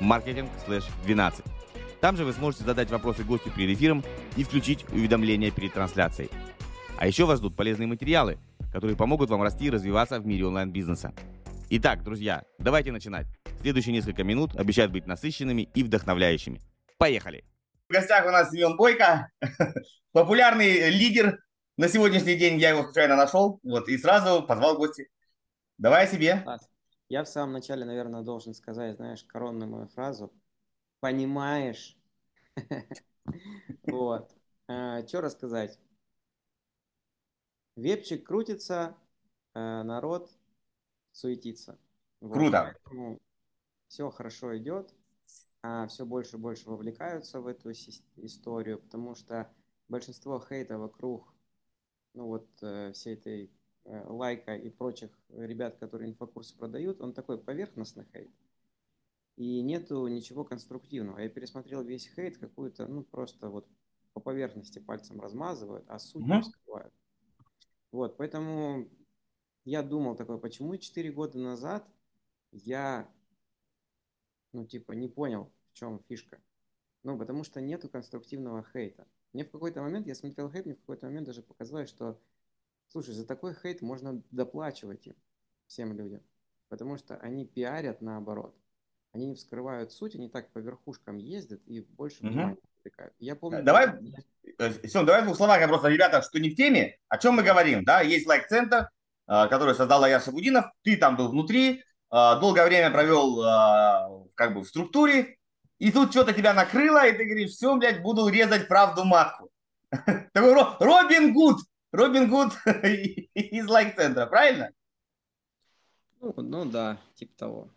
marketing/12. Там же вы сможете задать вопросы гостю перед эфиром и включить уведомления перед трансляцией. А еще вас ждут полезные материалы, которые помогут вам расти и развиваться в мире онлайн-бизнеса. Итак, друзья, давайте начинать. Следующие несколько минут обещают быть насыщенными и вдохновляющими. Поехали! В гостях у нас Семен Бойко, популярный лидер. На сегодняшний день я его случайно нашел, вот, и сразу позвал в гости. Давай себе. Я в самом начале, наверное, должен сказать, знаешь, коронную мою фразу. Понимаешь? Вот. А, Что рассказать? Вебчик крутится, а, народ суетится. Круто. Все хорошо идет, а все больше и больше вовлекаются в эту историю, потому что большинство хейта вокруг, ну вот э, всей этой Э, лайка и прочих ребят, которые инфокурсы продают, он такой поверхностный хейт. И нету ничего конструктивного. Я пересмотрел весь хейт, какую-то, ну, просто вот по поверхности пальцем размазывают, а суть не скрывают. Вот, поэтому я думал такой, почему 4 года назад я, ну, типа, не понял, в чем фишка. Ну, потому что нету конструктивного хейта. Мне в какой-то момент, я смотрел хейт, мне в какой-то момент даже показалось, что Слушай, за такой хейт можно доплачивать им, всем людям, потому что они пиарят наоборот. Они не вскрывают суть, они так по верхушкам ездят и больше угу. внимания привлекают. Я помню... Давай, Сем, давай в двух словах, я просто, ребята, что не в теме, о чем мы говорим, да, есть лайк-центр, а, который создал Аяр Шабудинов, ты там был внутри, а, долгое время провел как бы в структуре, и тут что-то тебя накрыло, и ты говоришь, все, блядь, буду резать правду матку. Такой Робин Гуд, Робин Гуд из лайк-центра, правильно? Ну, ну да, типа того.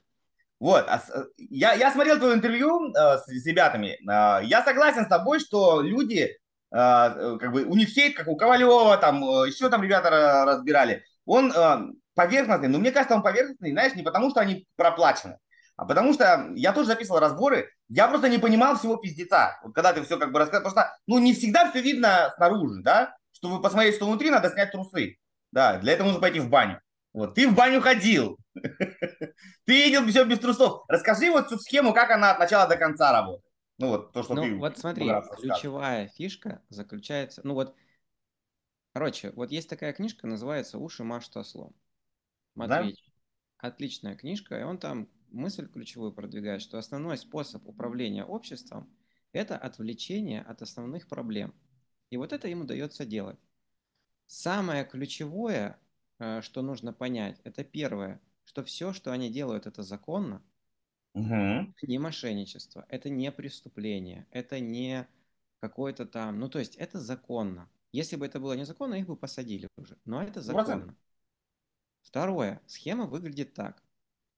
Вот, а я, я смотрел твое интервью э, с, с ребятами. Э, я согласен с тобой, что люди, э, как бы, у них хейт, как у Ковалева, там, э, еще там ребята разбирали. Он э, поверхностный, но мне кажется, он поверхностный, знаешь, не потому, что они проплачены, а потому что я тоже записывал разборы, я просто не понимал всего пиздеца. Вот когда ты все как бы рассказываешь, потому что, ну, не всегда все видно снаружи, да, чтобы посмотреть, что внутри, надо снять трусы. Да, для этого нужно пойти в баню. Вот, ты в баню ходил. Ты видел все без трусов. Расскажи вот эту схему, как она от начала до конца работает. Ну вот то, что ну, ты... Вот смотри, ключевая фишка заключается... Ну вот, короче, вот есть такая книжка, называется «Уши Машта слом». Матвеич. Да? Отличная книжка, и он там мысль ключевую продвигает, что основной способ управления обществом – это отвлечение от основных проблем – и вот это ему удается делать. Самое ключевое, э, что нужно понять, это первое, что все, что они делают, это законно, угу. не мошенничество, это не преступление, это не какое-то там, ну то есть это законно. Если бы это было незаконно, их бы посадили уже, но это законно. Второе, схема выглядит так.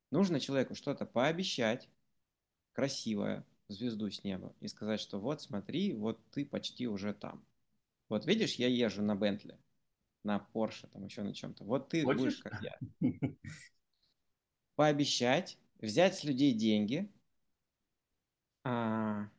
Нужно человеку что-то пообещать, красивое, звезду с неба, и сказать, что вот смотри, вот ты почти уже там. Вот видишь, я езжу на Бентли, на Порше, там еще на чем-то. Вот ты Хочешь? будешь как я. Пообещать, взять с людей деньги, а,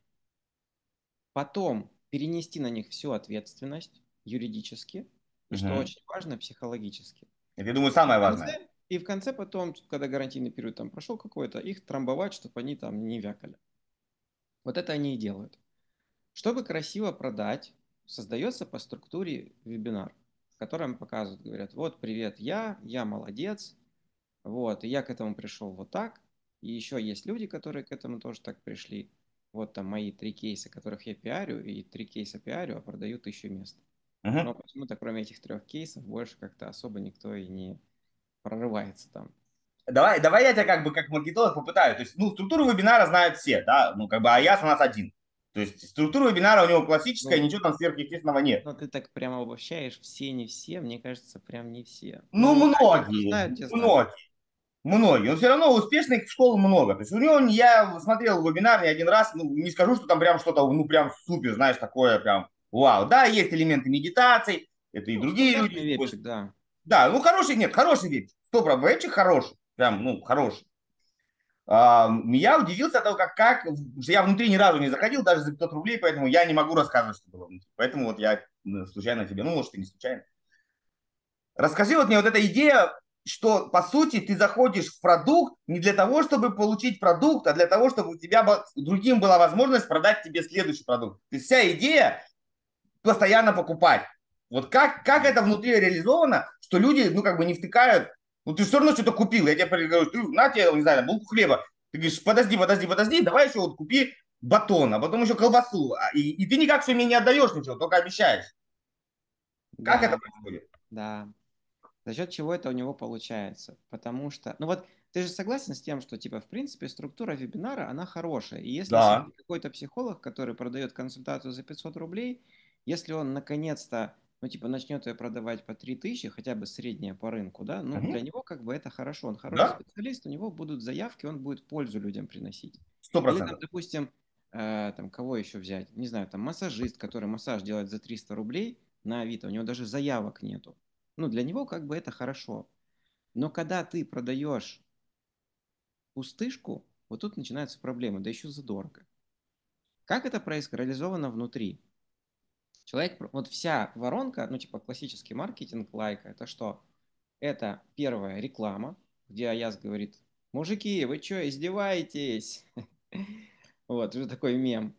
потом перенести на них всю ответственность юридически, и угу. что очень важно, психологически. Это, я думаю, самое важное. И в конце потом, когда гарантийный период там прошел какой-то, их трамбовать, чтобы они там не вякали. Вот это они и делают. Чтобы красиво продать, создается по структуре вебинар, в котором показывают, говорят, вот, привет, я, я молодец, вот, и я к этому пришел вот так, и еще есть люди, которые к этому тоже так пришли. Вот там мои три кейса, которых я пиарю, и три кейса пиарю, а продаю тысячу мест. Uh-huh. Но почему-то кроме этих трех кейсов больше как-то особо никто и не прорывается там. Давай, давай я тебя как бы как маркетолог попытаю. То есть, ну, структуру вебинара знают все, да, ну, как бы, а я у нас один. То есть структура вебинара у него классическая, ну, ничего там сверхъестественного нет. Ну, ты так прямо обобщаешь, все, не все, мне кажется, прям не все. Ну, ну многие, знают, многие. Многие. Но все равно успешных школ много. То есть у него, я смотрел вебинар не один раз, ну, не скажу, что там прям что-то, ну, прям супер, знаешь, такое прям вау. Да, есть элементы медитации, это и ну, другие люди. Вебчик, да. Да, ну, хороший, нет, хороший вебчик. Стоп, вебчик хороший, прям, ну, хороший. Я удивился того, как, как, что я внутри ни разу не заходил, даже за 500 рублей, поэтому я не могу рассказывать, что было внутри. Поэтому вот я случайно тебе, ну, может, и не случайно. Расскажи вот мне вот эта идея, что, по сути, ты заходишь в продукт не для того, чтобы получить продукт, а для того, чтобы у тебя другим была возможность продать тебе следующий продукт. То есть вся идея постоянно покупать. Вот как, как это внутри реализовано, что люди, ну, как бы не втыкают ну ты все равно что-то купил. Я тебе говорю, ты на тебе, не знаю, булку хлеба. Ты говоришь, подожди, подожди, подожди, давай еще вот купи батон, а потом еще колбасу. А, и, и ты никак все мне не отдаешь ничего, только обещаешь. Как да, это происходит? Да. За счет чего это у него получается? Потому что, ну вот, ты же согласен с тем, что, типа, в принципе, структура вебинара, она хорошая. И если да. какой-то психолог, который продает консультацию за 500 рублей, если он наконец-то ну, типа, начнет ее продавать по 3000, хотя бы средняя по рынку, да, ну, угу. для него как бы это хорошо. Он хороший да? специалист, у него будут заявки, он будет пользу людям приносить. Сто процентов. Или, допустим, э, там, кого еще взять? Не знаю, там, массажист, который массаж делает за 300 рублей на Авито, у него даже заявок нету. Ну, для него как бы это хорошо. Но когда ты продаешь пустышку, вот тут начинаются проблемы, да еще задорого. Как это происходит, реализовано внутри? Человек, вот вся воронка, ну типа классический маркетинг лайка, это что? Это первая реклама, где Аяс говорит, мужики, вы что, издеваетесь? Вот, уже такой мем.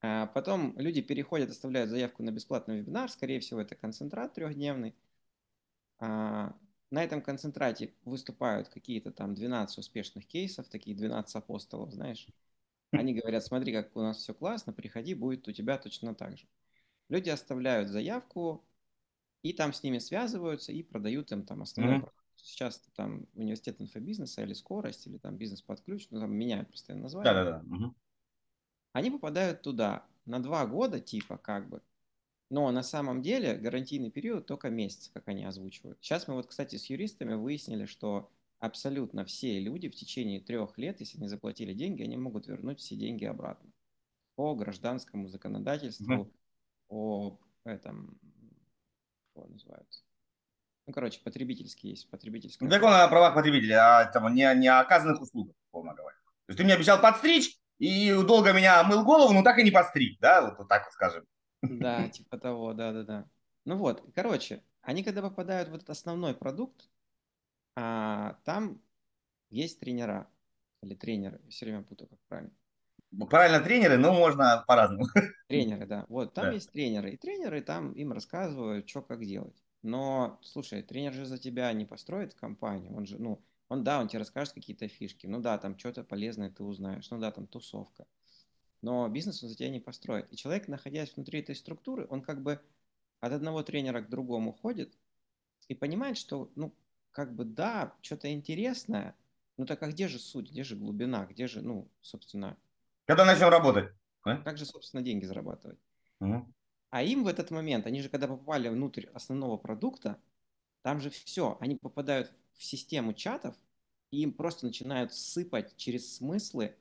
А потом люди переходят, оставляют заявку на бесплатный вебинар, скорее всего, это концентрат трехдневный. А на этом концентрате выступают какие-то там 12 успешных кейсов, такие 12 апостолов, знаешь. Они говорят, смотри, как у нас все классно, приходи, будет у тебя точно так же. Люди оставляют заявку, и там с ними связываются и продают им там основной mm-hmm. Сейчас там университет инфобизнеса или скорость, или там бизнес под ключ, ну там меняют постоянно название. Да-да-да. Они попадают туда на два года типа как бы, но на самом деле гарантийный период только месяц, как они озвучивают. Сейчас мы вот, кстати, с юристами выяснили, что абсолютно все люди в течение трех лет, если не заплатили деньги, они могут вернуть все деньги обратно. По гражданскому законодательству, угу о этом, что называется. Ну, короче, потребительский есть, потребительский. Ну, закон о правах потребителя, а там, не, не оказанных услугах, условно говоря. То есть ты мне обещал подстричь, и долго меня мыл голову, но так и не подстриг, да, вот, вот так вот скажем. Да, типа того, да-да-да. Ну вот, короче, они когда попадают в этот основной продукт, а, там есть тренера, или тренеры, все время путаю, как правильно. Правильно, тренеры, но можно по-разному. Тренеры, да. Вот, там да. есть тренеры. И тренеры там им рассказывают, что как делать. Но, слушай, тренер же за тебя не построит компанию. Он же, ну, он, да, он тебе расскажет какие-то фишки. Ну да, там что-то полезное ты узнаешь. Ну да, там тусовка. Но бизнес он за тебя не построит. И человек, находясь внутри этой структуры, он как бы от одного тренера к другому ходит и понимает, что, ну, как бы, да, что-то интересное, ну так а где же суть, где же глубина, где же, ну, собственно, когда начнем работать? А? Как же, собственно, деньги зарабатывать? Угу. А им в этот момент, они же когда попали внутрь основного продукта, там же все, они попадают в систему чатов, и им просто начинают сыпать через смыслы.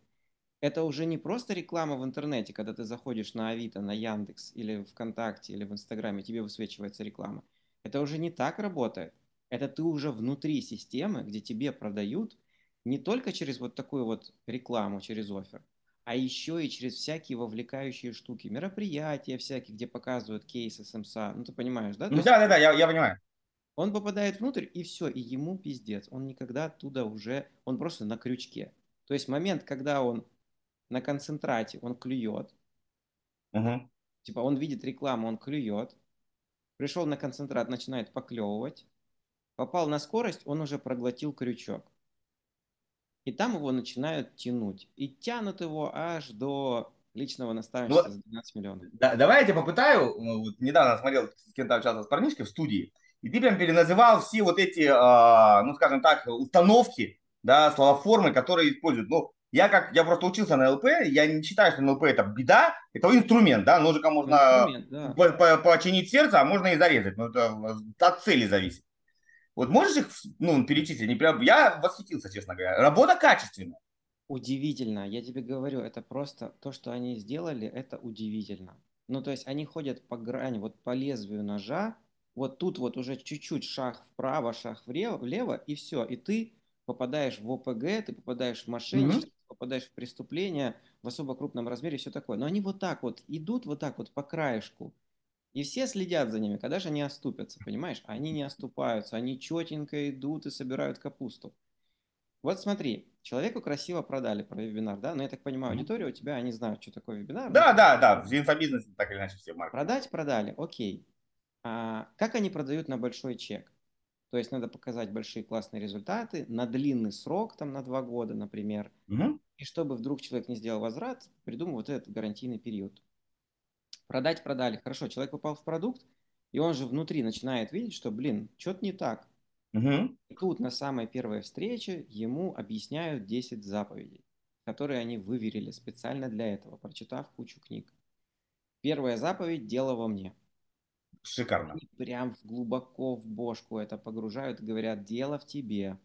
Это уже не просто реклама в интернете, когда ты заходишь на Авито, на Яндекс или ВКонтакте или в Инстаграме, тебе высвечивается реклама. Это уже не так работает. Это ты уже внутри системы, где тебе продают не только через вот такую вот рекламу, через офер, а еще и через всякие вовлекающие штуки, мероприятия всякие, где показывают кейсы СМСА. Ну, ты понимаешь, да? Ну, да, да, да, я, я понимаю. Он попадает внутрь, и все, и ему пиздец. Он никогда оттуда уже, он просто на крючке. То есть момент, когда он на концентрате, он клюет. Угу. Типа он видит рекламу, он клюет. Пришел на концентрат, начинает поклевывать. Попал на скорость, он уже проглотил крючок. И там его начинают тянуть. И тянут его аж до личного наставничества ну, за 12 миллионов. Да, давай я тебе попытаю. Ну, вот недавно смотрел, с кем-то общался с парнишкой в студии, и ты прям переназывал все вот эти, э, ну, скажем так, установки, да, словоформы, которые используют. Ну, я как, я просто учился на ЛП, я не считаю, что ЛП это беда, это инструмент, да, ножиком можно да. починить сердце, а можно и зарезать, но это от цели зависит. Вот можешь их ну, перечислить? Не прям... Я восхитился, честно говоря. Работа качественная. Удивительно, я тебе говорю, это просто то, что они сделали, это удивительно. Ну, то есть они ходят по грани, вот по лезвию ножа, вот тут вот уже чуть-чуть шаг вправо, шаг влево, и все. И ты попадаешь в ОПГ, ты попадаешь в мошенничество, mm-hmm. попадаешь в преступление в особо крупном размере все такое. Но они вот так вот идут вот так вот по краешку. И все следят за ними, когда же они оступятся, понимаешь? Они не оступаются, они четенько идут и собирают капусту. Вот смотри, человеку красиво продали про вебинар, да? Но я так понимаю, аудитория у тебя, они знают, что такое вебинар. Да, да, да, в инфобизнесе так или иначе все марки. Продать продали, окей. А как они продают на большой чек? То есть надо показать большие классные результаты на длинный срок, там на два года, например. Угу. И чтобы вдруг человек не сделал возврат, придумывают этот гарантийный период. Продать продали. Хорошо, человек попал в продукт, и он же внутри начинает видеть, что, блин, что-то не так. Угу. И тут на самой первой встрече ему объясняют 10 заповедей, которые они выверили специально для этого, прочитав кучу книг. Первая заповедь – дело во мне. Шикарно. Они прям глубоко в бошку это погружают и говорят, дело в тебе.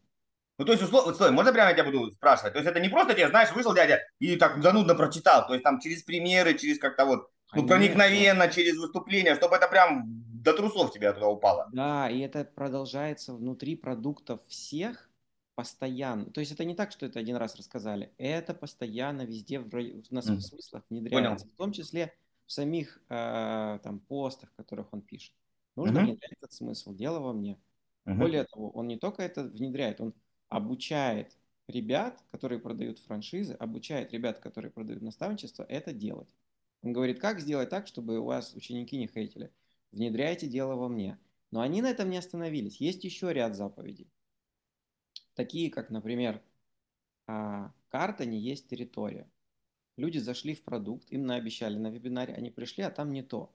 Ну, то есть, условно, стой, можно прямо я тебя буду спрашивать? То есть, это не просто тебе, знаешь, вышел дядя и так занудно прочитал. То есть, там через примеры, через как-то вот, ну, проникновенно, через выступление, чтобы это прям до трусов тебе туда упало. Да, и это продолжается внутри продуктов всех постоянно. То есть это не так, что это один раз рассказали. Это постоянно везде в, в, на mm. смыслах внедряется. Понял. В том числе в самих э, там постах, которых он пишет. Нужно mm-hmm. внедрять этот смысл. Дело во мне. Mm-hmm. Более того, он не только это внедряет, он обучает ребят, которые продают франшизы, обучает ребят, которые продают наставничество, это делать. Он говорит, как сделать так, чтобы у вас ученики не хейтили внедряйте дело во мне. Но они на этом не остановились. Есть еще ряд заповедей. Такие, как, например, а, карта не есть территория. Люди зашли в продукт, им наобещали на вебинаре, они пришли, а там не то.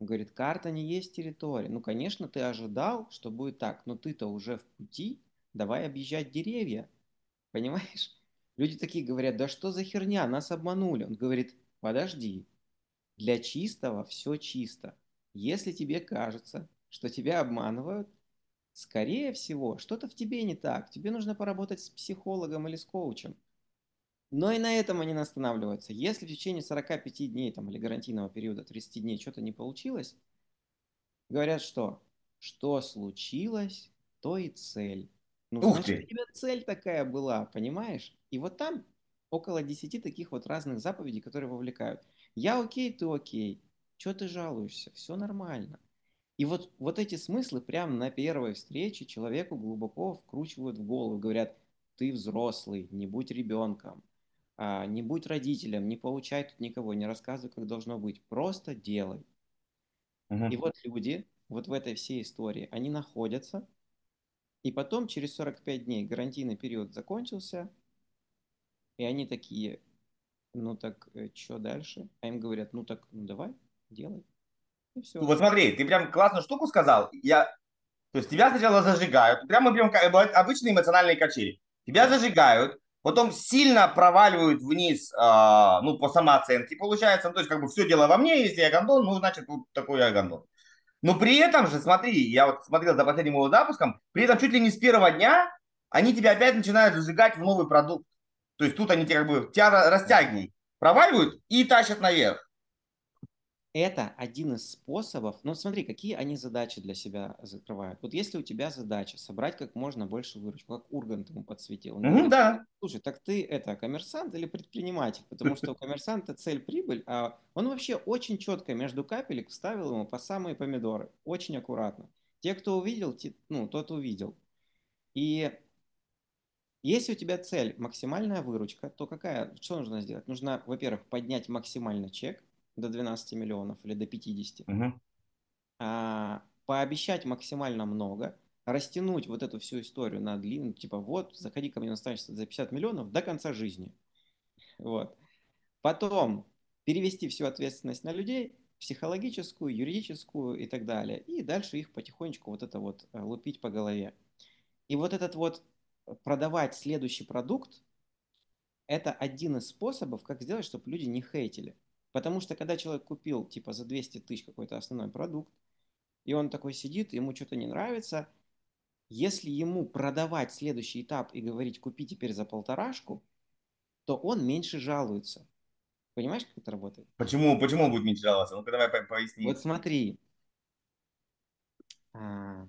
Он говорит, карта не есть территория. Ну, конечно, ты ожидал, что будет так, но ты-то уже в пути, давай объезжать деревья. Понимаешь? Люди такие говорят, да что за херня, нас обманули. Он говорит, подожди, для чистого все чисто. Если тебе кажется, что тебя обманывают, скорее всего, что-то в тебе не так. Тебе нужно поработать с психологом или с коучем. Но и на этом они не останавливаются. Если в течение 45 дней там, или гарантийного периода 30 дней что-то не получилось, говорят, что что случилось, то и цель. Ну, Ух значит, ты. у тебя цель такая была, понимаешь? И вот там около 10 таких вот разных заповедей, которые вовлекают. Я окей, ты окей. Что ты жалуешься? Все нормально. И вот, вот эти смыслы прямо на первой встрече человеку глубоко вкручивают в голову. Говорят, ты взрослый, не будь ребенком, а, не будь родителем, не получай тут никого, не рассказывай, как должно быть. Просто делай. Угу. И вот люди вот в этой всей истории, они находятся, и потом через 45 дней гарантийный период закончился, и они такие, ну так, э, что дальше? А им говорят, ну так, ну давай, делай. И все. Вот смотри, ты прям классную штуку сказал. Я... То есть тебя сначала зажигают, прямо прям обычные эмоциональные качели. Тебя зажигают, потом сильно проваливают вниз, э, ну, по самооценке, получается. Ну, то есть, как бы все дело во мне, если я гондон, ну, значит, вот такой я гондон. Но при этом же, смотри, я вот смотрел за последним его запуском, при этом чуть ли не с первого дня они тебя опять начинают зажигать в новый продукт. То есть тут они тебя как бы тебя растягивают, проваливают и тащат наверх. Это один из способов. Ну, смотри, какие они задачи для себя закрывают. Вот если у тебя задача собрать как можно больше выручку, как Ургант ему подсветил. Ну, mm-hmm, да. Слушай, так ты это коммерсант или предприниматель? Потому что у коммерсанта цель прибыль, а он вообще очень четко между капелек вставил ему по самые помидоры. Очень аккуратно. Те, кто увидел, те, ну, тот увидел. И если у тебя цель максимальная выручка, то какая, что нужно сделать? Нужно, во-первых, поднять максимально чек, до 12 миллионов или до 50. Угу. А, пообещать максимально много, растянуть вот эту всю историю на длину, типа вот, заходи ко мне на станцию за 50 миллионов до конца жизни. Вот. Потом перевести всю ответственность на людей, психологическую, юридическую и так далее. И дальше их потихонечку вот это вот э, лупить по голове. И вот этот вот продавать следующий продукт, это один из способов, как сделать, чтобы люди не хейтили. Потому что когда человек купил типа за 200 тысяч какой-то основной продукт, и он такой сидит, ему что-то не нравится, если ему продавать следующий этап и говорить купи теперь за полторашку, то он меньше жалуется. Понимаешь, как это работает? Почему, почему он будет меньше жаловаться? Ну-ка давай поясни. Вот смотри. А,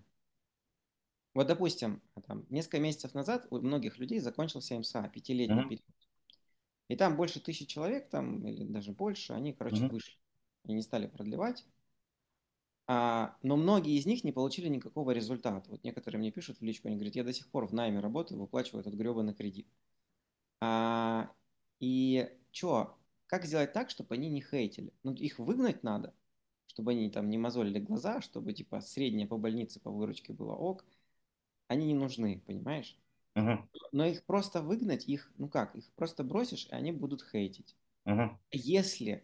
вот, допустим, там, несколько месяцев назад у многих людей закончился МСА, пятилетний uh-huh. период. И там больше тысячи человек, там, или даже больше, они, короче, uh-huh. вышли и не стали продлевать. А, но многие из них не получили никакого результата. Вот некоторые мне пишут в личку, они говорят, я до сих пор в найме работаю, выплачиваю этот гребаный кредит. А, и что, как сделать так, чтобы они не хейтили? Ну, их выгнать надо, чтобы они там не мозолили глаза, чтобы типа среднее по больнице по выручке было ок. Они не нужны, понимаешь? Uh-huh. Но их просто выгнать, их, ну как, их просто бросишь, и они будут хейтить. Uh-huh. Если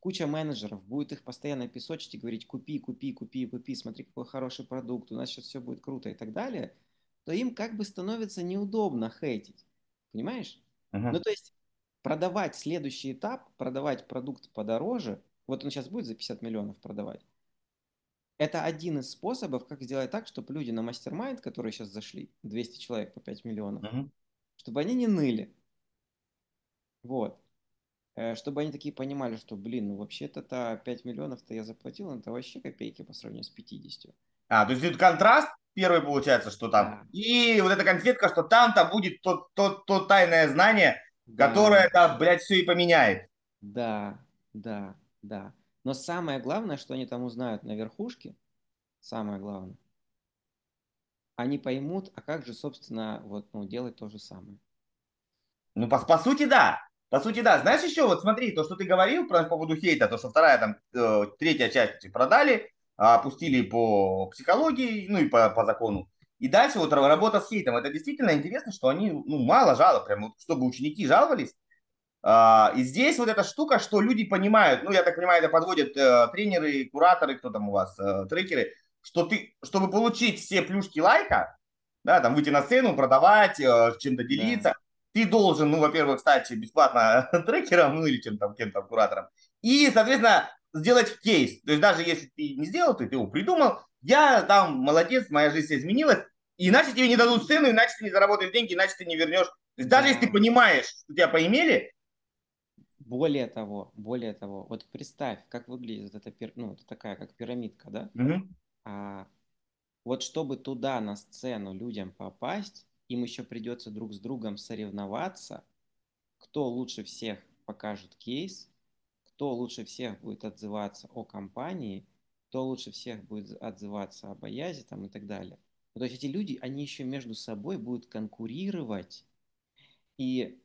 куча менеджеров будет их постоянно песочить и говорить купи, купи, купи, купи, смотри, какой хороший продукт, у нас сейчас все будет круто и так далее, то им как бы становится неудобно хейтить. Понимаешь? Uh-huh. Ну, то есть продавать следующий этап, продавать продукт подороже, вот он сейчас будет за 50 миллионов продавать, это один из способов, как сделать так, чтобы люди на мастер-майнд, которые сейчас зашли, 200 человек по 5 миллионов, uh-huh. чтобы они не ныли. Вот. Э, чтобы они такие понимали, что, блин, ну вообще-то 5 миллионов-то я заплатил, это вообще копейки по сравнению с 50. А, то есть это контраст первый получается, что там. Да. И вот эта конфетка, что там-то будет то, то, то тайное знание, да. которое это, блядь, все и поменяет. Да, да, да. Но самое главное, что они там узнают на верхушке, самое главное, они поймут, а как же, собственно, вот, ну, делать то же самое. Ну, по, по сути, да. По сути, да. Знаешь еще, вот смотри, то, что ты говорил про, по поводу хейта, то, что вторая, там, э, третья часть продали, а, опустили по психологии, ну и по, по закону. И дальше вот работа с хейтом. Это действительно интересно, что они ну, мало жалоб, прям, вот, чтобы ученики жаловались. А, и здесь вот эта штука, что люди понимают, ну, я так понимаю, это подводят э, тренеры, кураторы, кто там у вас, э, трекеры, что ты, чтобы получить все плюшки лайка, да, там выйти на сцену, продавать, э, чем-то делиться, да ты должен, ну, во-первых, стать бесплатно трекером, ну, или чем там, кем-то куратором, и, соответственно, сделать кейс. То есть даже если ты не сделал, ты, ты его придумал, я там молодец, моя жизнь изменилась, иначе тебе не дадут сцену, иначе ты не заработаешь деньги, иначе ты не вернешь. То есть даже если ты понимаешь, что тебя поимели, более того, более того, вот представь, как выглядит эта, ну, это такая, как пирамидка, да? Угу. А, вот чтобы туда на сцену людям попасть, им еще придется друг с другом соревноваться, кто лучше всех покажет кейс, кто лучше всех будет отзываться о компании, кто лучше всех будет отзываться об Аязе там, и так далее. Ну, то есть эти люди, они еще между собой будут конкурировать и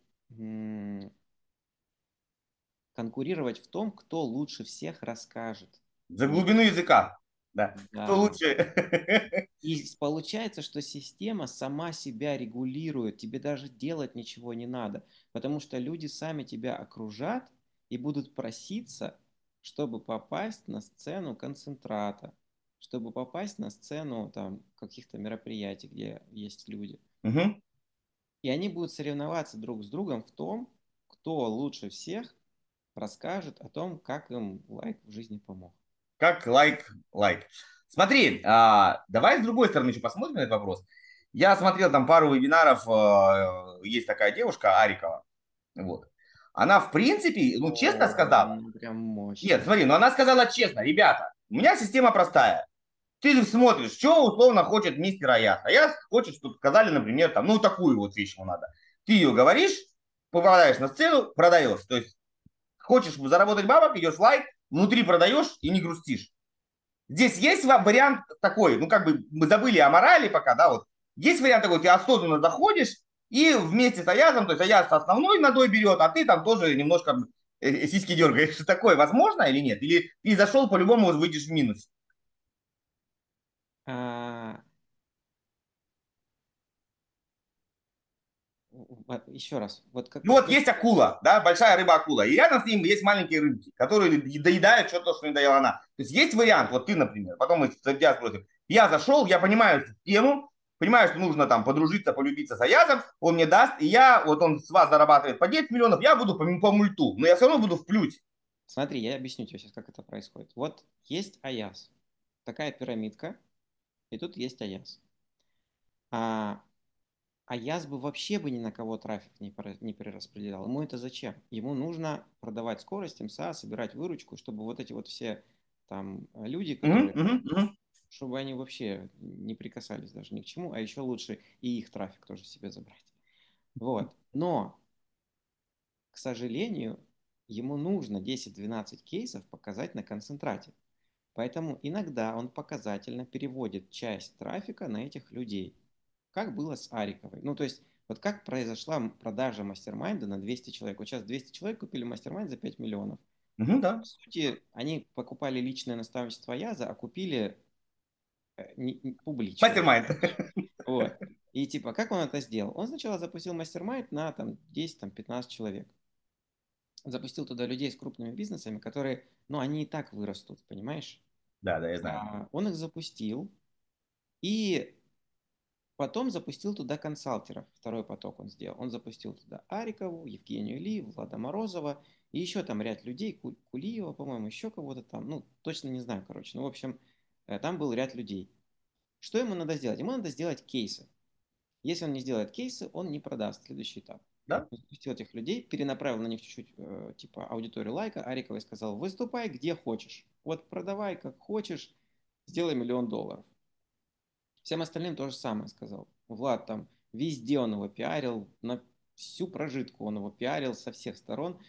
конкурировать в том, кто лучше всех расскажет. За глубину языка. Да. да. Кто лучше? И получается, что система сама себя регулирует, тебе даже делать ничего не надо, потому что люди сами тебя окружат и будут проситься, чтобы попасть на сцену концентрата, чтобы попасть на сцену там каких-то мероприятий, где есть люди. Угу. И они будут соревноваться друг с другом в том, кто лучше всех расскажет о том, как им лайк в жизни помог. Как лайк, лайк. Смотри, а, давай с другой стороны еще посмотрим на этот вопрос. Я смотрел там пару вебинаров, а, есть такая девушка Арикова, вот. Она, в принципе, ну, честно сказала. Прям мощно. Нет, смотри, но она сказала честно, ребята, у меня система простая. Ты смотришь, что условно хочет мистер Аяс. Аяс хочет, чтобы сказали, например, там, ну, такую вот вещь ему надо. Ты ее говоришь, попадаешь на сцену, продаешь. То есть, хочешь заработать бабок, идешь в лайк, внутри продаешь и не грустишь. Здесь есть вариант такой, ну как бы мы забыли о морали пока, да, вот. Есть вариант такой, ты осознанно заходишь и вместе с Аязом, то есть Аяз основной надой берет, а ты там тоже немножко э, э, сиськи дергаешь. Такое возможно или нет? Или ты зашел, по-любому выйдешь в минус? А, Еще раз. Вот как... Ну вот есть акула, да, большая рыба-акула, и рядом с ним есть маленькие рыбки, которые доедают что-то, что не доела она. То есть есть вариант, вот ты, например, потом мы тебя спросим. Я зашел, я понимаю тему, понимаю, что нужно там подружиться, полюбиться с Аязом, он мне даст, и я, вот он с вас зарабатывает по 10 миллионов, я буду по, по мульту, но я все равно буду в плюс. Смотри, я объясню тебе сейчас, как это происходит. Вот есть Аяз, такая пирамидка, и тут есть Аяз. А, а Яс бы вообще бы ни на кого трафик не, не перераспределял. Ему это зачем? Ему нужно продавать скорость, МСА, собирать выручку, чтобы вот эти вот все там люди, которые, mm-hmm, mm-hmm. чтобы они вообще не прикасались даже ни к чему, а еще лучше и их трафик тоже себе забрать. Вот. Но, к сожалению, ему нужно 10-12 кейсов показать на концентрате. Поэтому иногда он показательно переводит часть трафика на этих людей. Как было с Ариковой. Ну, то есть, вот как произошла продажа мастер-майнда на 200 человек. Вот сейчас 200 человек купили мастер-майнд за 5 миллионов. Угу, да. По сути, они покупали личное наставничество Яза, а купили э, не, не, публично. Мастер-майнд. Вот. И типа, как он это сделал? Он сначала запустил мастер-майнд на там 10-15 человек запустил туда людей с крупными бизнесами, которые, ну, они и так вырастут, понимаешь? Да, да, я знаю. А, он их запустил, и потом запустил туда консалтеров. Второй поток он сделал. Он запустил туда Арикову, Евгению Ли, Влада Морозова, и еще там ряд людей, Кулиева, по-моему, еще кого-то там, ну, точно не знаю, короче. Ну, в общем, э, там был ряд людей. Что ему надо сделать? Ему надо сделать кейсы. Если он не сделает кейсы, он не продаст следующий этап да? запустил этих людей, перенаправил на них чуть-чуть э, типа аудиторию лайка, Ариковой сказал, выступай где хочешь, вот продавай как хочешь, сделай миллион долларов. Всем остальным то же самое сказал. Влад там везде он его пиарил, на всю прожитку он его пиарил со всех сторон.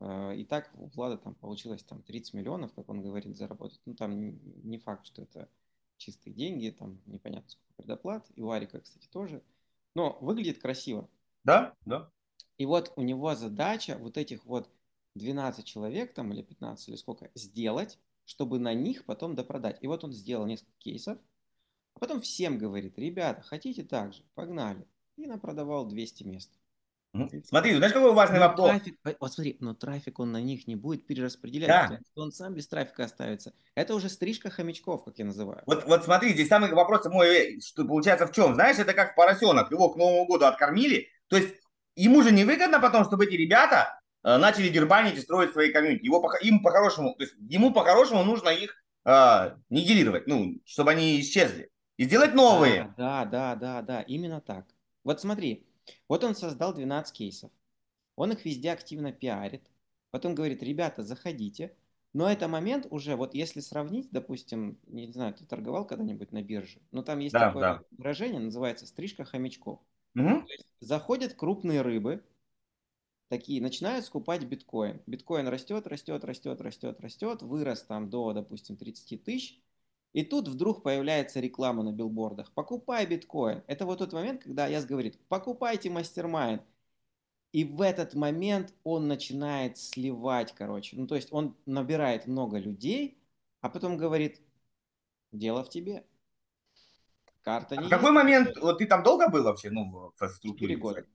Э, и так у Влада там получилось там 30 миллионов, как он говорит, заработать. Ну там не факт, что это чистые деньги, там непонятно сколько предоплат. И у Арика, кстати, тоже. Но выглядит красиво. Да, да. И вот у него задача вот этих вот 12 человек там или 15 или сколько сделать, чтобы на них потом допродать. И вот он сделал несколько кейсов, потом всем говорит, ребята, хотите так же, погнали. И напродавал 200 мест. Смотри, знаешь, какой важный но вопрос? Трафик, вот смотри, но трафик он на них не будет перераспределять, да. он сам без трафика оставится. Это уже стрижка хомячков, как я называю. Вот, вот смотри, здесь самый вопрос мой, что получается в чем? Знаешь, это как поросенок, его к Новому году откормили, то есть ему же невыгодно потом, чтобы эти ребята э, начали дербанить и строить свои комьюнити. Его, им по-хорошему, то есть ему по-хорошему нужно их э, нигилировать, ну, чтобы они исчезли. И сделать новые. Да, да, да, да, именно так. Вот смотри, вот он создал 12 кейсов. Он их везде активно пиарит. Потом говорит, ребята, заходите. Но это момент уже, вот если сравнить, допустим, не знаю, ты торговал когда-нибудь на бирже, но там есть да, такое да. выражение, называется стрижка хомячков. Угу. Заходят крупные рыбы, такие, начинают скупать биткоин. Биткоин растет, растет, растет, растет, растет, вырос там до, допустим, 30 тысяч. И тут вдруг появляется реклама на билбордах. Покупай биткоин. Это вот тот момент, когда Аяз говорит, покупайте мастермайнд. И в этот момент он начинает сливать, короче. Ну, то есть он набирает много людей, а потом говорит, дело в тебе. Карта не а в какой момент, вот ты там долго был вообще, ну, в структуре? года.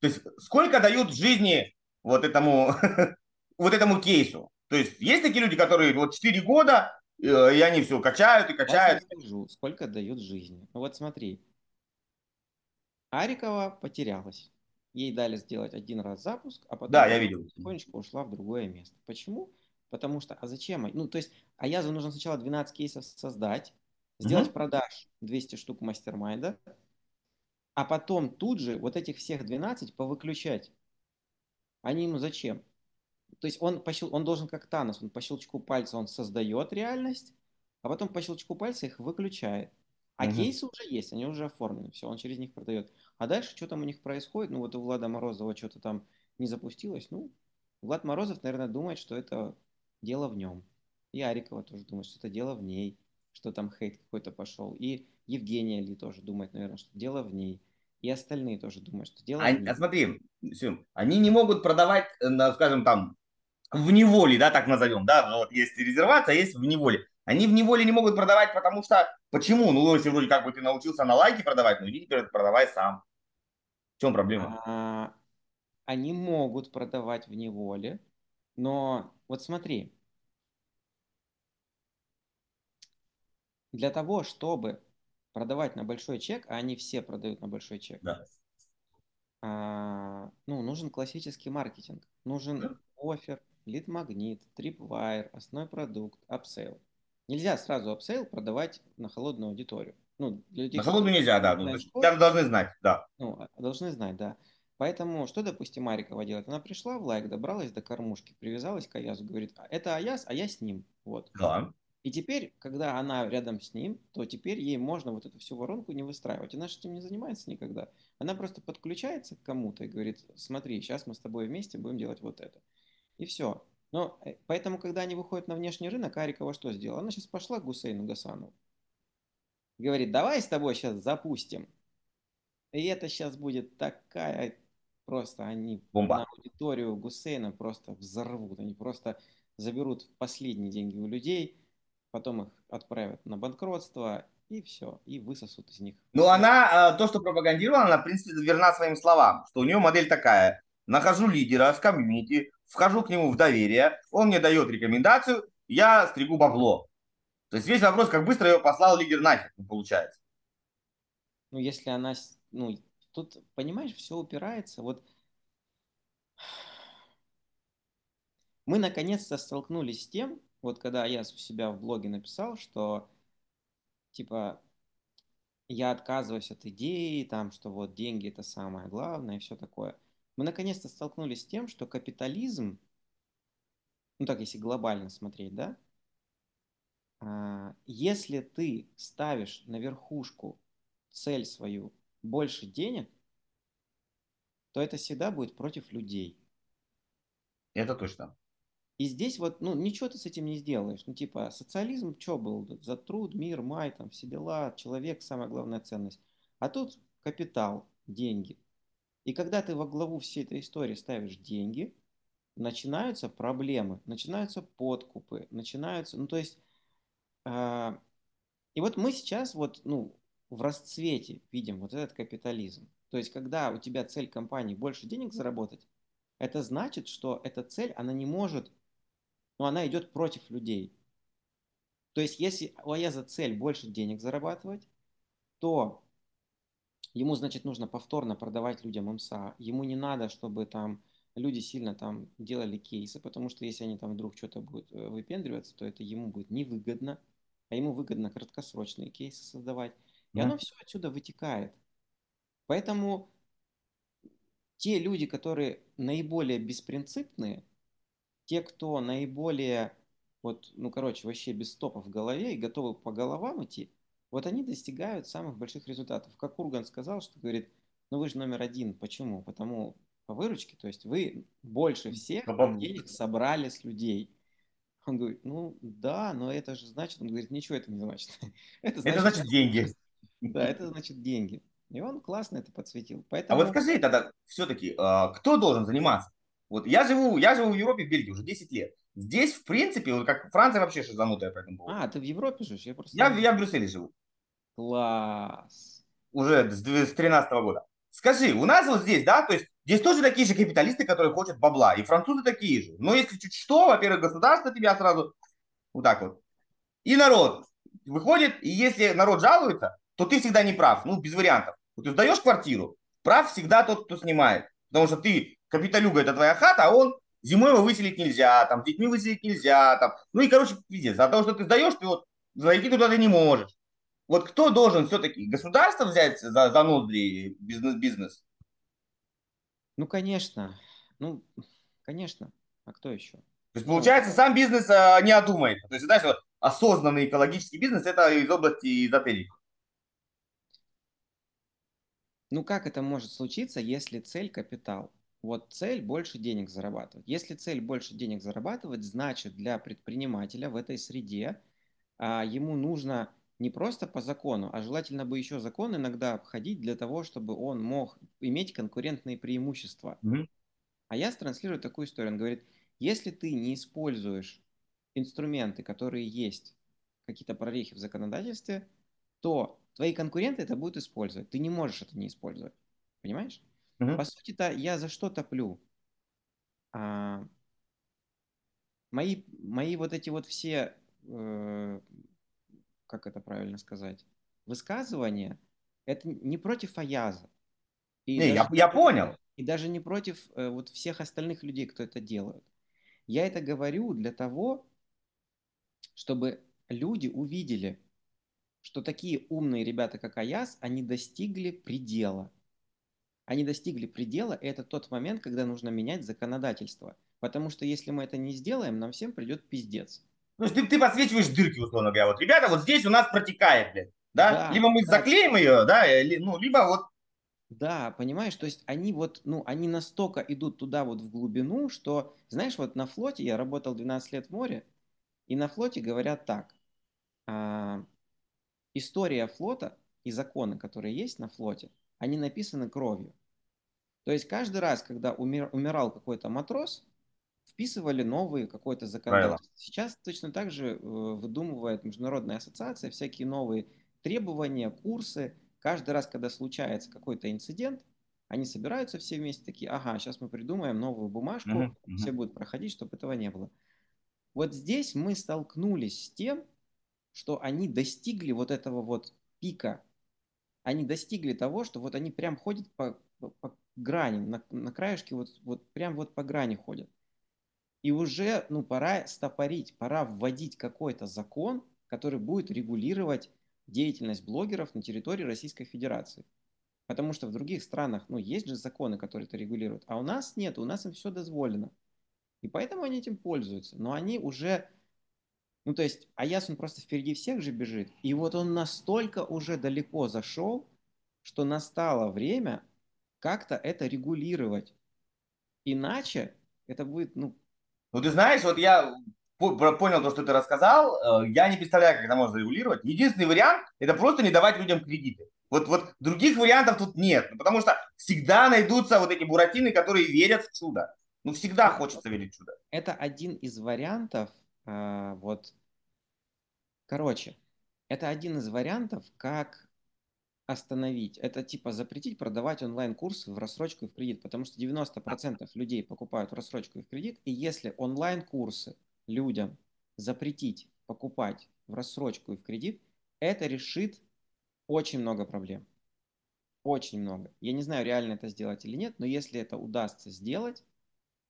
То есть сколько дают жизни вот этому, вот этому кейсу? То есть есть такие люди, которые вот 4 года, и они все качают и качают. Я скажу, сколько дают жизни. Ну вот смотри, Арикова потерялась. Ей дали сделать один раз запуск, а потом да, я видел. потихонечку ушла в другое место. Почему? Потому что, а зачем? Ну, то есть, Аязу нужно сначала 12 кейсов создать, сделать угу. продаж 200 штук мастер-майнда, а потом тут же вот этих всех 12 повыключать. Они ему зачем? То есть он, по он должен как Танос, он по щелчку пальца он создает реальность, а потом по щелчку пальца их выключает. А угу. кейсы уже есть, они уже оформлены, все, он через них продает. А дальше что там у них происходит? Ну вот у Влада Морозова что-то там не запустилось. Ну, Влад Морозов, наверное, думает, что это дело в нем. И Арикова тоже думает, что это дело в ней что там хейт какой-то пошел. И Евгения Ли тоже думает, наверное, что дело в ней. И остальные тоже думают, что дело в ней. А смотри, Сюм, они не могут продавать, э, скажем, там, в неволе, да, так назовем, да, вот есть резервация, есть в неволе. Они в неволе не могут продавать, потому что, почему? Ну, если вроде как бы ты научился на лайки продавать, ну, иди теперь продавай сам. В чем проблема? А, они могут продавать в неволе, но вот смотри, для того, чтобы продавать на большой чек, а они все продают на большой чек, да. а, ну, нужен классический маркетинг. Нужен да. оффер, лид-магнит, tripwire, основной продукт, upsell. Нельзя сразу upsell продавать на холодную аудиторию. Ну, для людей, на холодную нельзя, да. Ну, спорт, должны знать, да. Ну, а, должны знать, да. Поэтому что, допустим, Марикова делает? Она пришла в лайк, добралась до кормушки, привязалась к Аязу, говорит, «А, это Аяз, а я с ним. Вот. Да. И теперь, когда она рядом с ним, то теперь ей можно вот эту всю воронку не выстраивать. Она же этим не занимается никогда. Она просто подключается к кому-то и говорит, смотри, сейчас мы с тобой вместе будем делать вот это. И все. Но э, поэтому, когда они выходят на внешний рынок, Арикова что сделала? Она сейчас пошла к Гусейну Гасанову. Говорит, давай с тобой сейчас запустим. И это сейчас будет такая просто они Бомба. на аудиторию Гусейна просто взорвут. Они просто заберут последние деньги у людей, потом их отправят на банкротство, и все, и высосут из них. Ну, она, э, то, что пропагандировала, она, в принципе, верна своим словам, что у нее модель такая. Нахожу лидера с комьюнити, вхожу к нему в доверие, он мне дает рекомендацию, я стригу бабло. То есть весь вопрос, как быстро ее послал лидер нахер, получается. Ну, если она, ну, тут, понимаешь, все упирается. Вот мы наконец-то столкнулись с тем, вот когда я у себя в блоге написал, что типа я отказываюсь от идеи, там, что вот деньги это самое главное и все такое. Мы наконец-то столкнулись с тем, что капитализм, ну так если глобально смотреть, да, а, если ты ставишь на верхушку цель свою больше денег, то это всегда будет против людей. Это точно. И здесь вот, ну, ничего ты с этим не сделаешь. Ну, типа, социализм что был? За труд, мир, май, там, все дела, человек, самая главная ценность. А тут капитал, деньги. И когда ты во главу всей этой истории ставишь деньги, начинаются проблемы, начинаются подкупы, начинаются, ну, то есть, э, и вот мы сейчас вот, ну, в расцвете видим вот этот капитализм. То есть, когда у тебя цель компании больше денег заработать, это значит, что эта цель, она не может, но она идет против людей. То есть, если у Аяза цель больше денег зарабатывать, то ему, значит, нужно повторно продавать людям МСА. Ему не надо, чтобы там люди сильно там делали кейсы, потому что если они там вдруг что-то будут э, выпендриваться, то это ему будет невыгодно, а ему выгодно краткосрочные кейсы создавать. И оно все отсюда вытекает. Поэтому те люди, которые наиболее беспринципные, те, кто наиболее, вот, ну, короче, вообще без стопа в голове и готовы по головам идти, вот они достигают самых больших результатов. Как Урган сказал, что говорит, ну вы же номер один. Почему? Потому по выручке, то есть вы больше всех денег собрали с людей. Он говорит, ну да, но это же значит, он говорит, ничего это не значит. Это значит, это значит деньги. Да, это значит деньги. И он классно это подсветил. Поэтому... А вот скажи тогда, все-таки, а, кто должен заниматься? Вот я живу, я живу в Европе, в Бельгии уже 10 лет. Здесь, в принципе, вот как Франция вообще шизанутая по этому поводу. А, ты в Европе живешь? Я, просто... я, я в Брюсселе живу. Класс. Уже с 2013 года. Скажи, у нас вот здесь, да, то есть здесь тоже такие же капиталисты, которые хотят бабла, и французы такие же. Но если чуть что, во-первых, государство тебя сразу вот так вот. И народ выходит, и если народ жалуется, то ты всегда не прав. Ну, без вариантов. Вот ты сдаешь квартиру, прав всегда тот, кто снимает. Потому что ты, капиталюга, это твоя хата, а он зимой его выселить нельзя, там, детьми выселить нельзя, там. Ну и, короче, пиздец. За то, что ты сдаешь, ты вот зайти туда ты не можешь. Вот кто должен все-таки? Государство взять за, за ноздри бизнес-бизнес? Ну, конечно. Ну, конечно. А кто еще? То есть, получается, сам бизнес а, не одумается. То есть, знаешь, вот, осознанный экологический бизнес – это из области эзотерики. Ну как это может случиться, если цель капитал? Вот цель больше денег зарабатывать. Если цель больше денег зарабатывать, значит для предпринимателя в этой среде а, ему нужно не просто по закону, а желательно бы еще закон иногда обходить для того, чтобы он мог иметь конкурентные преимущества. Mm-hmm. А я транслирую такую историю. Он говорит, если ты не используешь инструменты, которые есть, какие-то прорехи в законодательстве, то твои конкуренты это будут использовать. Ты не можешь это не использовать. Понимаешь? Угу. По сути-то я за что топлю? А, мои, мои вот эти вот все, э, как это правильно сказать, высказывания, это не против Аяза. И не, я, я понял. И даже не против э, вот всех остальных людей, кто это делает. Я это говорю для того, чтобы люди увидели, что такие умные ребята, как Аяс, они достигли предела. Они достигли предела, и это тот момент, когда нужно менять законодательство. Потому что если мы это не сделаем, нам всем придет пиздец. То есть ты, ты подсвечиваешь дырки, условно говоря. Вот, ребята, вот здесь у нас протекает, блядь. Да? да либо мы да. заклеим ее, да, ну, либо вот да, понимаешь, то есть они вот, ну, они настолько идут туда вот в глубину, что, знаешь, вот на флоте, я работал 12 лет в море, и на флоте говорят так, а, история флота и законы, которые есть на флоте, они написаны кровью. То есть каждый раз, когда умер, умирал какой-то матрос, вписывали новые какое-то законодательство. Сейчас точно так же э, выдумывает международная ассоциация всякие новые требования, курсы, Каждый раз, когда случается какой-то инцидент, они собираются все вместе такие, ага, сейчас мы придумаем новую бумажку, uh-huh, uh-huh. все будут проходить, чтобы этого не было. Вот здесь мы столкнулись с тем, что они достигли вот этого вот пика. Они достигли того, что вот они прям ходят по, по, по грани, на, на краешке вот, вот прям вот по грани ходят. И уже, ну, пора стопорить, пора вводить какой-то закон, который будет регулировать деятельность блогеров на территории Российской Федерации. Потому что в других странах, ну, есть же законы, которые это регулируют, а у нас нет, у нас им все дозволено. И поэтому они этим пользуются. Но они уже, ну, то есть, Аяс, он просто впереди всех же бежит. И вот он настолько уже далеко зашел, что настало время как-то это регулировать. Иначе это будет, ну... Ну, ты знаешь, вот я понял то, что ты рассказал. Э, я не представляю, как это можно регулировать. Единственный вариант – это просто не давать людям кредиты. Вот, вот других вариантов тут нет, потому что всегда найдутся вот эти буратины, которые верят в чудо. Ну, всегда хочется верить в чудо. Это один из вариантов, э, вот, короче, это один из вариантов, как остановить. Это типа запретить продавать онлайн-курсы в рассрочку и в кредит, потому что 90% людей покупают в рассрочку и в кредит, и если онлайн-курсы людям запретить покупать в рассрочку и в кредит, это решит очень много проблем. Очень много. Я не знаю, реально это сделать или нет, но если это удастся сделать,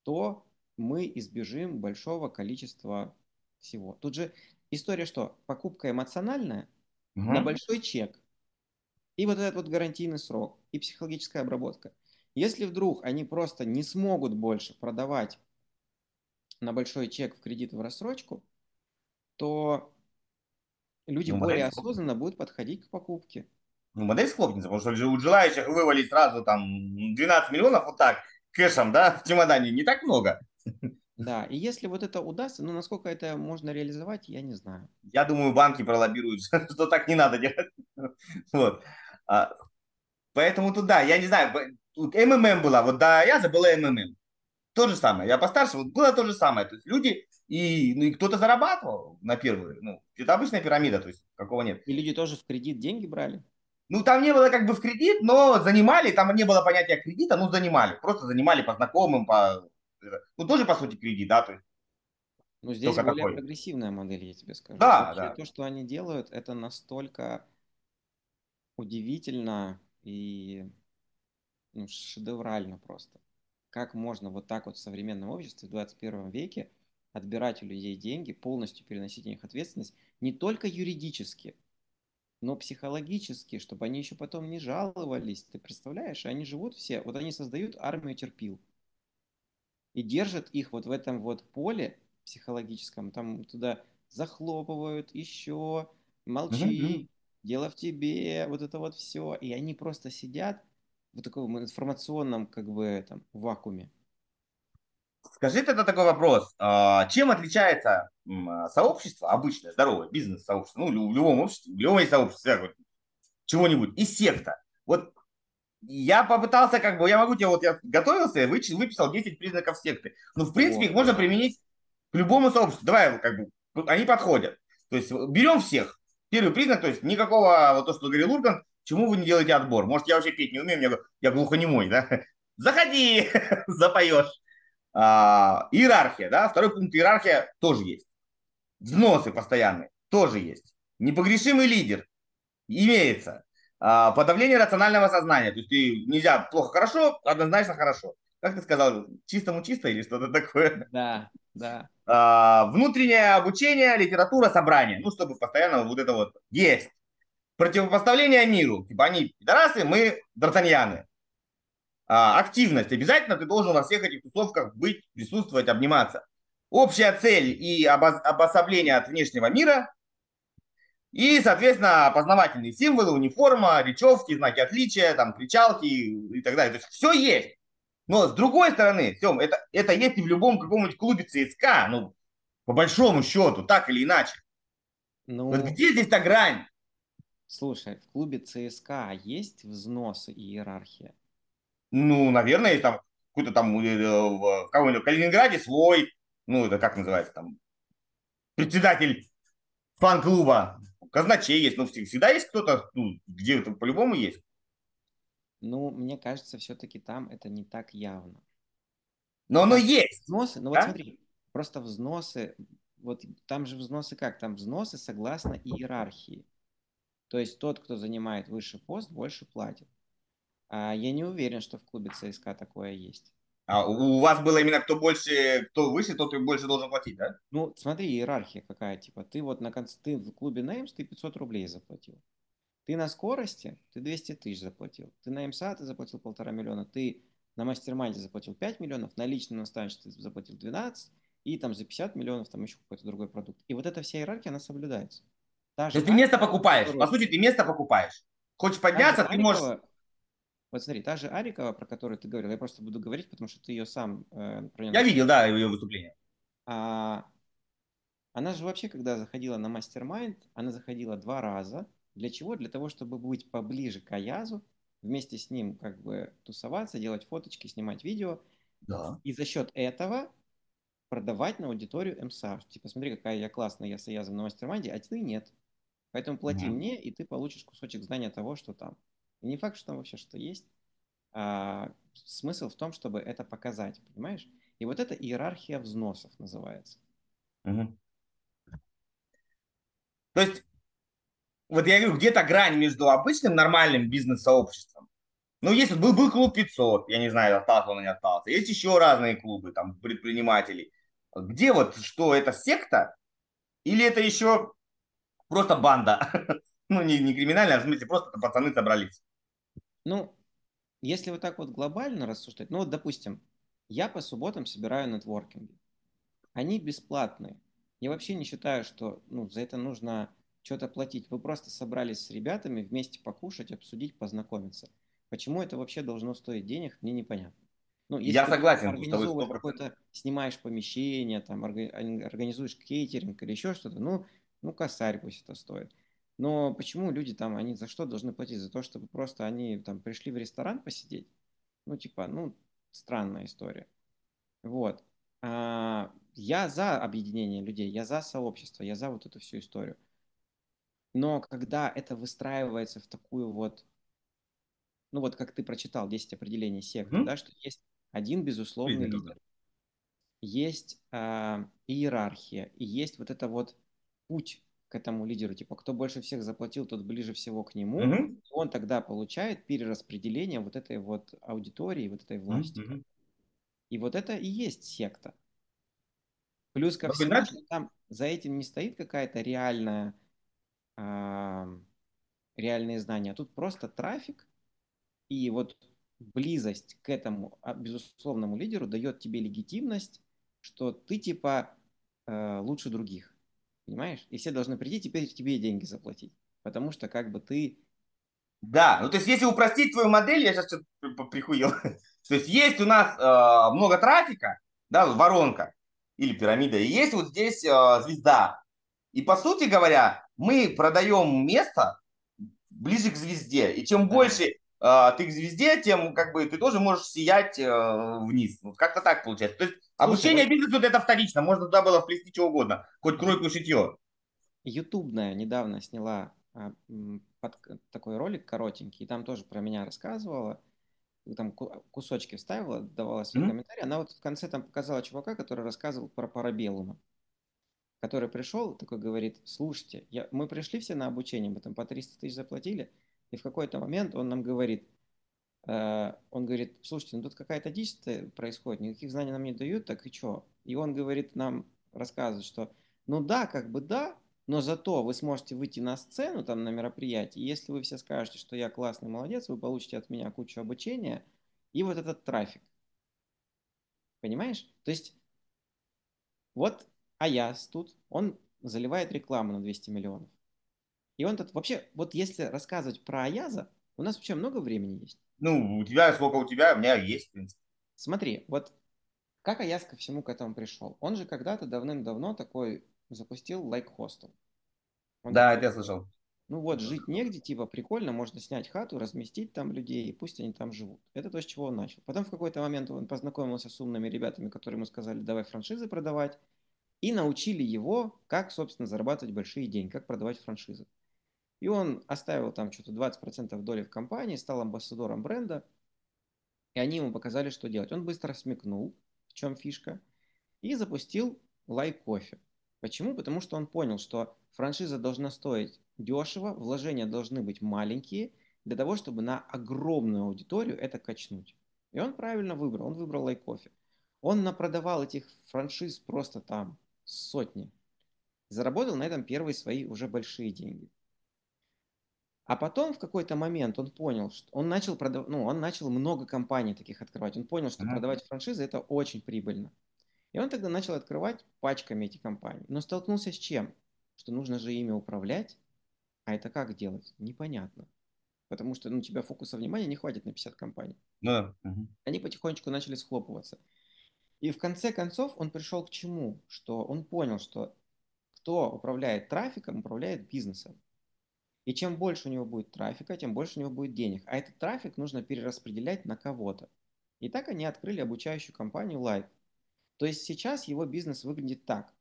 то мы избежим большого количества всего. Тут же история что? Покупка эмоциональная угу. на большой чек. И вот этот вот гарантийный срок, и психологическая обработка. Если вдруг они просто не смогут больше продавать на большой чек в кредит в рассрочку, то люди ну, более осознанно будут подходить к покупке. Ну, модель схлопнется, потому что у желающих вывалить сразу там 12 миллионов вот так кэшем, да, в чемодане не так много. Да, и если вот это удастся, ну, насколько это можно реализовать, я не знаю. Я думаю, банки пролоббируют, что так не надо делать. Вот. А, поэтому тут, да, я не знаю, тут МММ была, вот да, я забыла МММ то же самое. Я постарше, вот было то же самое. То есть люди, и, ну, и кто-то зарабатывал на первую. Ну, это обычная пирамида, то есть какого нет. И люди тоже в кредит деньги брали? Ну, там не было как бы в кредит, но занимали, там не было понятия кредита, ну, занимали. Просто занимали по знакомым, по... Ну, тоже, по сути, кредит, да, то есть. Ну, здесь более такой. прогрессивная модель, я тебе скажу. Да, Вообще, да. То, что они делают, это настолько удивительно и ну, шедеврально просто как можно вот так вот в современном обществе в 21 веке отбирать у людей деньги, полностью переносить на них ответственность, не только юридически, но психологически, чтобы они еще потом не жаловались. Ты представляешь, они живут все, вот они создают армию терпил и держат их вот в этом вот поле психологическом, там туда захлопывают еще, молчи, дело в тебе, вот это вот все, и они просто сидят в таком информационном как бы там вакууме. Скажи тогда такой вопрос. А, чем отличается сообщество, обычное, здоровое бизнес-сообщество, ну, в любом обществе, в любом сообществе, чего-нибудь, и секта? Вот я попытался, как бы, я могу тебе, вот я готовился, выписал 10 признаков секты. Ну, в принципе, их можно применить к любому сообществу. Давай, как бы, они подходят. То есть берем всех. Первый признак, то есть никакого, вот то, что говорил Ургант, Чему вы не делаете отбор? Может, я вообще петь не умею, я, я глухонемой, да? Заходи, запоешь. А, иерархия, да? Второй пункт иерархия тоже есть. Взносы постоянные тоже есть. Непогрешимый лидер имеется. А, подавление рационального сознания. То есть ты нельзя плохо-хорошо, однозначно хорошо. Как ты сказал, чистому чисто или что-то такое? Да, да. А, внутреннее обучение, литература, собрание. Ну, чтобы постоянно вот это вот есть. противопоставление миру. Типа они пидорасы, мы д'Артаньяны. А, активность. Обязательно ты должен во всех этих тусовках быть, присутствовать, обниматься. Общая цель и обособление от внешнего мира. И, соответственно, познавательные символы, униформа, речевки, знаки отличия, там, кричалки и так далее. То есть все есть. Но с другой стороны, Тем, это, это есть и в любом каком-нибудь клубе ЦСКА, ну, по большому счету, так или иначе. Ну, вот где здесь та грань? Слушай, в клубе ЦСКА есть взносы и иерархия? Ну, наверное, есть там какой-то там э, в кого-нибудь в Калининграде свой, ну, это как называется там, председатель фан-клуба, казначей есть, ну, всегда есть кто-то, ну, где это по-любому есть. Ну, мне кажется, все-таки там это не так явно. Но оно есть. Взносы, ну да? вот смотри, просто взносы, вот там же взносы как? Там взносы согласно иерархии. То есть тот, кто занимает высший пост, больше платит. А я не уверен, что в клубе ЦСКА такое есть. А у вас было именно кто больше, кто выше, тот и больше должен платить, да? Ну, смотри, иерархия какая, типа, ты вот на конце, ты в клубе Неймс, ты 500 рублей заплатил. Ты на скорости, ты 200 тысяч заплатил. Ты на МСА ты заплатил полтора миллиона. Ты на мастер заплатил 5 миллионов, на личном наставничестве ты заплатил 12, и там за 50 миллионов там еще какой-то другой продукт. И вот эта вся иерархия, она соблюдается. Та То есть ты место покупаешь. Которую... По сути, ты место покупаешь. Хочешь подняться, ты можешь... Вот смотри, та же Арикова, про которую ты говорил, я просто буду говорить, потому что ты ее сам э, про Я видел, да, ее выступление. А, она же вообще, когда заходила на мастер-майнд, она заходила два раза. Для чего? Для того, чтобы быть поближе к Аязу, вместе с ним как бы тусоваться, делать фоточки, снимать видео. Да. И за счет этого продавать на аудиторию МСА. Типа, смотри, какая я классная, я с Аязом на мастер-майнде, а ты нет. Поэтому плати mm-hmm. мне, и ты получишь кусочек знания того, что там. И не факт, что там вообще что есть. А, смысл в том, чтобы это показать, понимаешь? И вот это иерархия взносов называется. Угу. То есть, вот я говорю, где-то грань между обычным нормальным бизнес-сообществом. Ну, есть, был, был клуб 500, я не знаю, остался он или не остался. Есть еще разные клубы, там, предпринимателей. Где вот, что это секта? Или это еще просто банда? ну, не, не криминальная, а в смысле, просто пацаны собрались. Ну, если вот так вот глобально рассуждать, ну вот, допустим, я по субботам собираю нетворкинги. Они бесплатные. Я вообще не считаю, что ну, за это нужно что-то платить. Вы просто собрались с ребятами вместе покушать, обсудить, познакомиться. Почему это вообще должно стоить денег, мне непонятно. Ну, если я согласен. Организовываешь какое-то, снимаешь помещение, там, организуешь кейтеринг или еще что-то, ну, ну, косарь пусть это стоит. Но почему люди там, они за что должны платить? За то, чтобы просто они там пришли в ресторан посидеть? Ну, типа, ну, странная история. Вот. А, я за объединение людей, я за сообщество, я за вот эту всю историю. Но когда это выстраивается в такую вот, ну вот как ты прочитал 10 определений секты, mm-hmm. да, что есть один безусловный Видно, лидер, есть э, иерархия, и есть вот это вот путь к этому лидеру, типа, кто больше всех заплатил, тот ближе всего к нему, mm-hmm. он тогда получает перераспределение вот этой вот аудитории, вот этой власти. Mm-hmm. И вот это и есть секта. Плюс ко всему, что там за этим не стоит какая-то реальная, э, реальные знания, а тут просто трафик, и вот близость к этому а, безусловному лидеру дает тебе легитимность, что ты типа э, лучше других. Понимаешь? И все должны прийти теперь тебе деньги заплатить. Потому что как бы ты... Да, ну то есть если упростить твою модель, я сейчас что-то прихуел. то есть есть у нас э, много трафика, да, воронка или пирамида, и есть вот здесь э, звезда. И по сути говоря, мы продаем место ближе к звезде. И чем да. больше э, ты к звезде, тем как бы ты тоже можешь сиять э, вниз. Вот как-то так получается. То есть Обучение бизнесу это вторично, можно туда было вплести что угодно, хоть кройку шитье. Ютубная недавно сняла а, под, такой ролик коротенький, и там тоже про меня рассказывала, там кусочки вставила, давала свои mm-hmm. комментарии. Она вот в конце там показала чувака, который рассказывал про парабеллума, который пришел, такой говорит, слушайте, я, мы пришли все на обучение, мы там по 300 тысяч заплатили, и в какой-то момент он нам говорит, Э, он говорит, слушайте, ну тут какая-то дичь происходит, никаких знаний нам не дают, так и что? И он говорит нам, рассказывает, что ну да, как бы да, но зато вы сможете выйти на сцену там на мероприятии, если вы все скажете, что я классный молодец, вы получите от меня кучу обучения и вот этот трафик. Понимаешь? То есть вот Аяс тут, он заливает рекламу на 200 миллионов. И он тут вообще, вот если рассказывать про Аяза, у нас вообще много времени есть. Ну, у тебя сколько у тебя, у меня есть, в принципе. Смотри, вот как Аяз ко всему к этому пришел? Он же когда-то давным-давно такой запустил лайк-хостел. Like да, такой, это я слышал. Ну вот, жить негде, типа, прикольно, можно снять хату, разместить там людей, и пусть они там живут. Это то, с чего он начал. Потом в какой-то момент он познакомился с умными ребятами, которые ему сказали, давай франшизы продавать, и научили его, как, собственно, зарабатывать большие деньги, как продавать франшизы. И он оставил там что-то 20% доли в компании, стал амбассадором бренда, и они ему показали, что делать. Он быстро смекнул, в чем фишка, и запустил лайк кофе. Почему? Потому что он понял, что франшиза должна стоить дешево, вложения должны быть маленькие, для того, чтобы на огромную аудиторию это качнуть. И он правильно выбрал, он выбрал лайк кофе. Он напродавал этих франшиз просто там сотни. Заработал на этом первые свои уже большие деньги. А потом в какой-то момент он понял, что он начал продавать, ну, он начал много компаний таких открывать. Он понял, что ага. продавать франшизы это очень прибыльно. И он тогда начал открывать пачками эти компании. Но столкнулся с чем? Что нужно же ими управлять. А это как делать? Непонятно. Потому что ну, у тебя фокуса внимания не хватит на 50 компаний. Да. Угу. Они потихонечку начали схлопываться. И в конце концов он пришел к чему? Что он понял, что кто управляет трафиком, управляет бизнесом. И чем больше у него будет трафика, тем больше у него будет денег. А этот трафик нужно перераспределять на кого-то. И так они открыли обучающую компанию Live. То есть сейчас его бизнес выглядит так.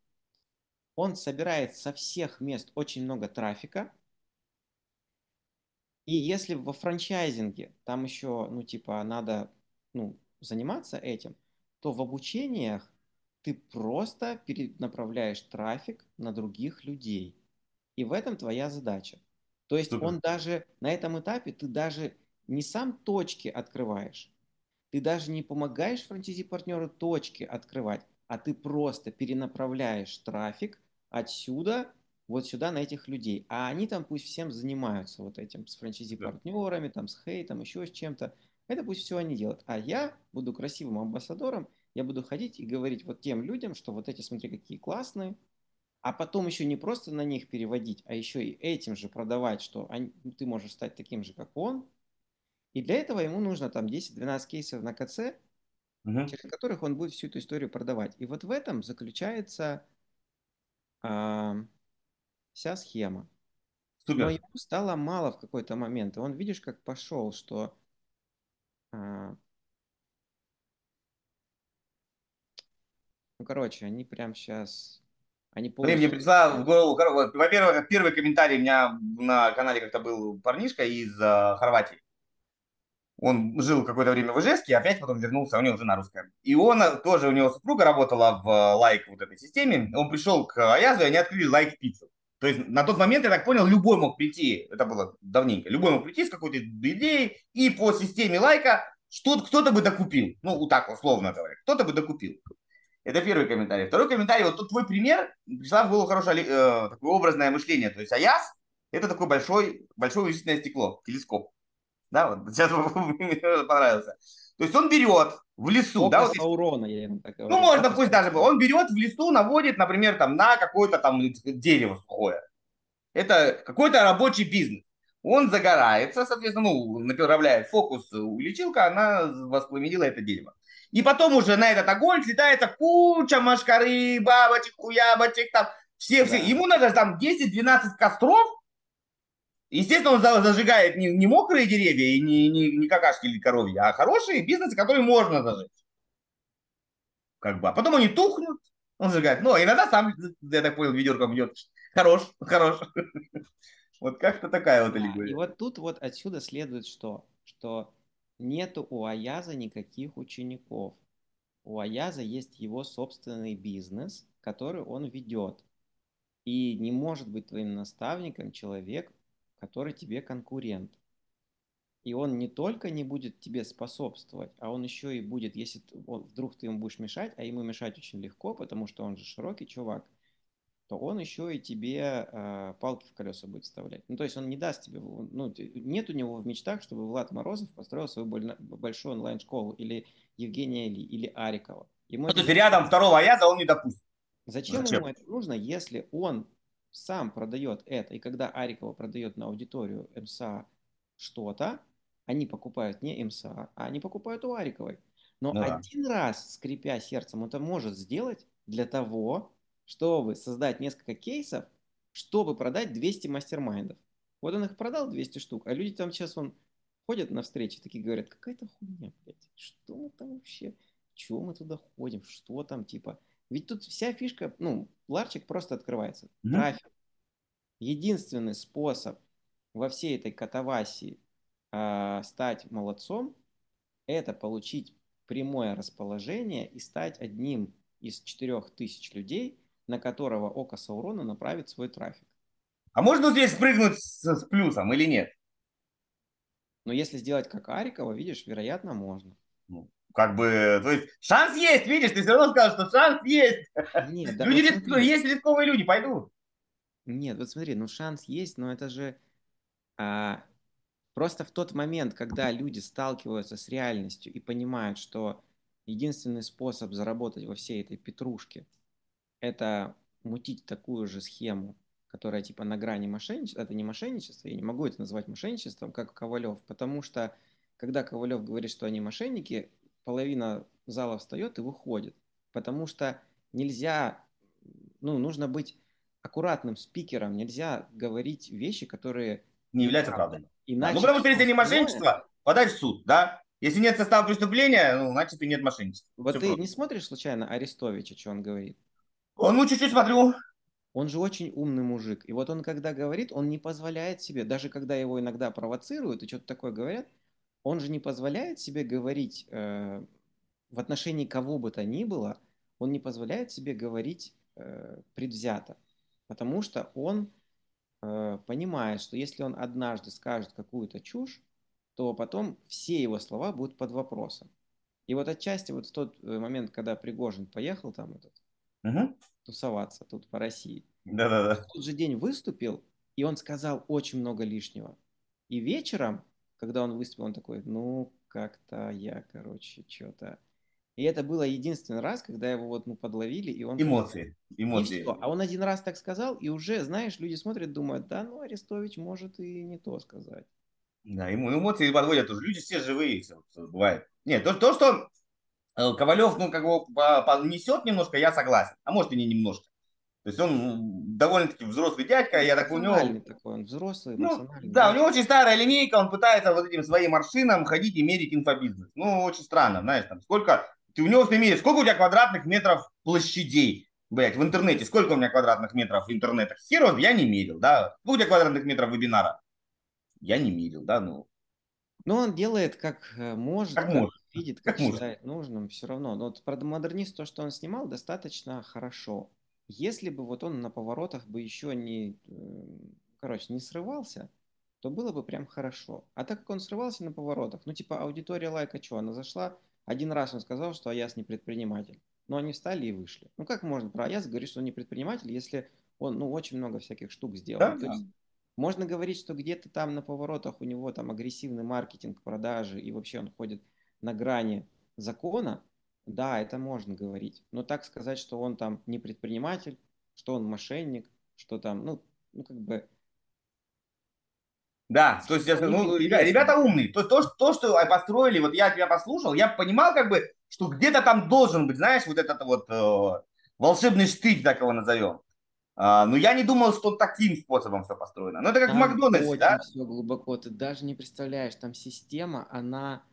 Он собирает со всех мест очень много трафика. И если во франчайзинге там еще, ну, типа, надо ну, заниматься этим, то в обучениях ты просто перенаправляешь трафик на других людей. И в этом твоя задача. То есть Супер. он даже на этом этапе ты даже не сам точки открываешь, ты даже не помогаешь франчайзи-партнеру точки открывать, а ты просто перенаправляешь трафик отсюда вот сюда на этих людей. А они там пусть всем занимаются вот этим с франчайзи-партнерами, там с хейтом, еще с чем-то. Это пусть все они делают. А я буду красивым амбассадором, я буду ходить и говорить вот тем людям, что вот эти, смотри, какие классные, а потом еще не просто на них переводить, а еще и этим же продавать, что они, ты можешь стать таким же, как он. И для этого ему нужно там 10-12 кейсов на КЦ, угу. через которых он будет всю эту историю продавать. И вот в этом заключается а, вся схема. Супер. Но ему стало мало в какой-то момент. И он, видишь, как пошел, что а, ну, короче, они прям сейчас они полностью... Мне пришла в голову, во-первых, первый комментарий у меня на канале как-то был парнишка из uh, Хорватии. Он жил какое-то время в Ижевске, опять потом вернулся, у него жена русская. И он э, тоже, у него супруга работала в э, лайк вот этой системе. Он пришел к Аязу, и они открыли лайк пиццу. То есть на тот момент, я так понял, любой мог прийти, это было давненько, любой мог прийти с какой-то идеей, и по системе лайка что кто-то бы докупил. Ну, вот так условно говоря, кто-то бы докупил. Это первый комментарий. Второй комментарий, вот тут твой пример, пришла в голову хорошее э, такое образное мышление. То есть Аяс – это такое большой, большое увеличительное стекло, телескоп. Да, вот сейчас мне понравился. То есть он берет в лесу, да, вот, Саурона, я так говорю. Ну, можно пусть даже был. Он берет в лесу, наводит, например, там на какое-то там дерево сухое. Это какой-то рабочий бизнес. Он загорается, соответственно, ну, направляет фокус увеличилка, она воспламенила это дерево. И потом уже на этот огонь слетается куча машкары, бабочек, хуябочек, там, все, все. Да. Ему надо там 10-12 костров. Естественно, он зажигает не, не мокрые деревья и не, не, не какашки или коровьи, а хорошие бизнесы, которые можно зажечь. Как бы. А потом они тухнут, он зажигает. Ну, иногда сам, я так понял, ведерком бьет. Хорош, хорош. Вот как-то такая вот аллегория. И вот тут вот отсюда следует что? Что нету у Аяза никаких учеников. У Аяза есть его собственный бизнес, который он ведет. И не может быть твоим наставником человек, который тебе конкурент. И он не только не будет тебе способствовать, а он еще и будет, если вдруг ты ему будешь мешать, а ему мешать очень легко, потому что он же широкий чувак, то он еще и тебе э, палки в колеса будет вставлять. Ну, то есть он не даст тебе, ну, нет у него в мечтах, чтобы Влад Морозов построил свою большую онлайн-школу, или Евгения Ли, или Арикова. Ему ну, это... рядом второго Аяза он не допустит. Зачем, Зачем ему это нужно, если он сам продает это, и когда Арикова продает на аудиторию МСА что-то, они покупают не МСА, а они покупают у Ариковой. Но ну, один да. раз, скрипя сердцем, это может сделать для того, чтобы создать несколько кейсов, чтобы продать 200 мастер-майндов. Вот он их продал 200 штук, а люди там сейчас он ходят на встречи, такие говорят, какая-то хуйня, блядь, что мы там вообще, чего мы туда ходим, что там, типа. Ведь тут вся фишка, ну, ларчик просто открывается. Mm-hmm. Трафик. Единственный способ во всей этой катавасии э, стать молодцом, это получить прямое расположение и стать одним из четырех тысяч людей, на которого око Саурона направит свой трафик. А можно здесь спрыгнуть с, с плюсом или нет? Но если сделать как Арикова, видишь, вероятно, можно. Ну, как бы, то есть шанс есть, видишь, ты все равно сказал, что шанс есть. Нет, да, люди вот риск... есть рисковые люди, пойду. Нет, вот смотри, ну шанс есть, но это же а, просто в тот момент, когда люди сталкиваются с реальностью и понимают, что единственный способ заработать во всей этой петрушке – это мутить такую же схему, которая типа на грани мошенничества, это не мошенничество, я не могу это назвать мошенничеством, как Ковалев, потому что когда Ковалев говорит, что они мошенники, половина зала встает и выходит, потому что нельзя, ну, нужно быть аккуратным спикером, нельзя говорить вещи, которые... Не являются правдой. Иначе ну, потому что если не мошенничество, подай в суд, да? Если нет состава преступления, ну, значит и нет мошенничества. Вот Все ты просто. не смотришь случайно Арестовича, что он говорит? Он ну чуть-чуть смотрю. Он же очень умный мужик. И вот он, когда говорит, он не позволяет себе, даже когда его иногда провоцируют и что-то такое говорят, он же не позволяет себе говорить э, в отношении кого бы то ни было, он не позволяет себе говорить э, предвзято. Потому что он э, понимает, что если он однажды скажет какую-то чушь, то потом все его слова будут под вопросом. И вот отчасти вот в тот э, момент, когда Пригожин поехал там этот, угу. тусоваться тут по России. Да-да-да. В тот же день выступил, и он сказал очень много лишнего. И вечером, когда он выступил, он такой, ну, как-то я, короче, что-то... И это было единственный раз, когда его вот ну, подловили, и он... Эмоции. Эмоции. И все. А он один раз так сказал, и уже, знаешь, люди смотрят, думают, да, ну, Арестович может и не то сказать. Да, ему эмоции подводят уже. Люди все живые, все, все бывает. Нет, то, то, что Ковалев, ну, как бы несет немножко, я согласен. А может и не немножко. То есть он довольно-таки взрослый дядька, я так понял. такой, он взрослый, ну, да, у него очень старая линейка, он пытается вот этим своим аршином ходить и мерить инфобизнес. Ну, очень странно, знаешь, там сколько, ты у него ты меряешь, сколько у тебя квадратных метров площадей, блять, в интернете, сколько у меня квадратных метров в интернете? Херов я не мерил, да, сколько у тебя квадратных метров вебинара? Я не мерил, да, ну. Ну, он делает как э, может, как, как может видит, как, как считает нужным, все равно. Но вот про модернист, то, что он снимал, достаточно хорошо. Если бы вот он на поворотах бы еще не, э, короче, не срывался, то было бы прям хорошо. А так как он срывался на поворотах, ну типа аудитория лайка что, она зашла, один раз он сказал, что Аяс не предприниматель. Но они встали и вышли. Ну как можно про Аяс говорить, что он не предприниматель, если он ну очень много всяких штук сделал. Да, то есть, можно говорить, что где-то там на поворотах у него там агрессивный маркетинг, продажи, и вообще он ходит на грани закона, да, это можно говорить. Но так сказать, что он там не предприниматель, что он мошенник, что там, ну, ну как бы... Да, то есть, ну, ребята, ребята умные. То, то, то, что построили, вот я тебя послушал, я понимал как бы, что где-то там должен быть, знаешь, вот этот вот э, волшебный штык, так его назовем. А, но я не думал, что таким способом все построено. Ну, это как там в Макдональдсе, да? все глубоко. Ты даже не представляешь, там система, она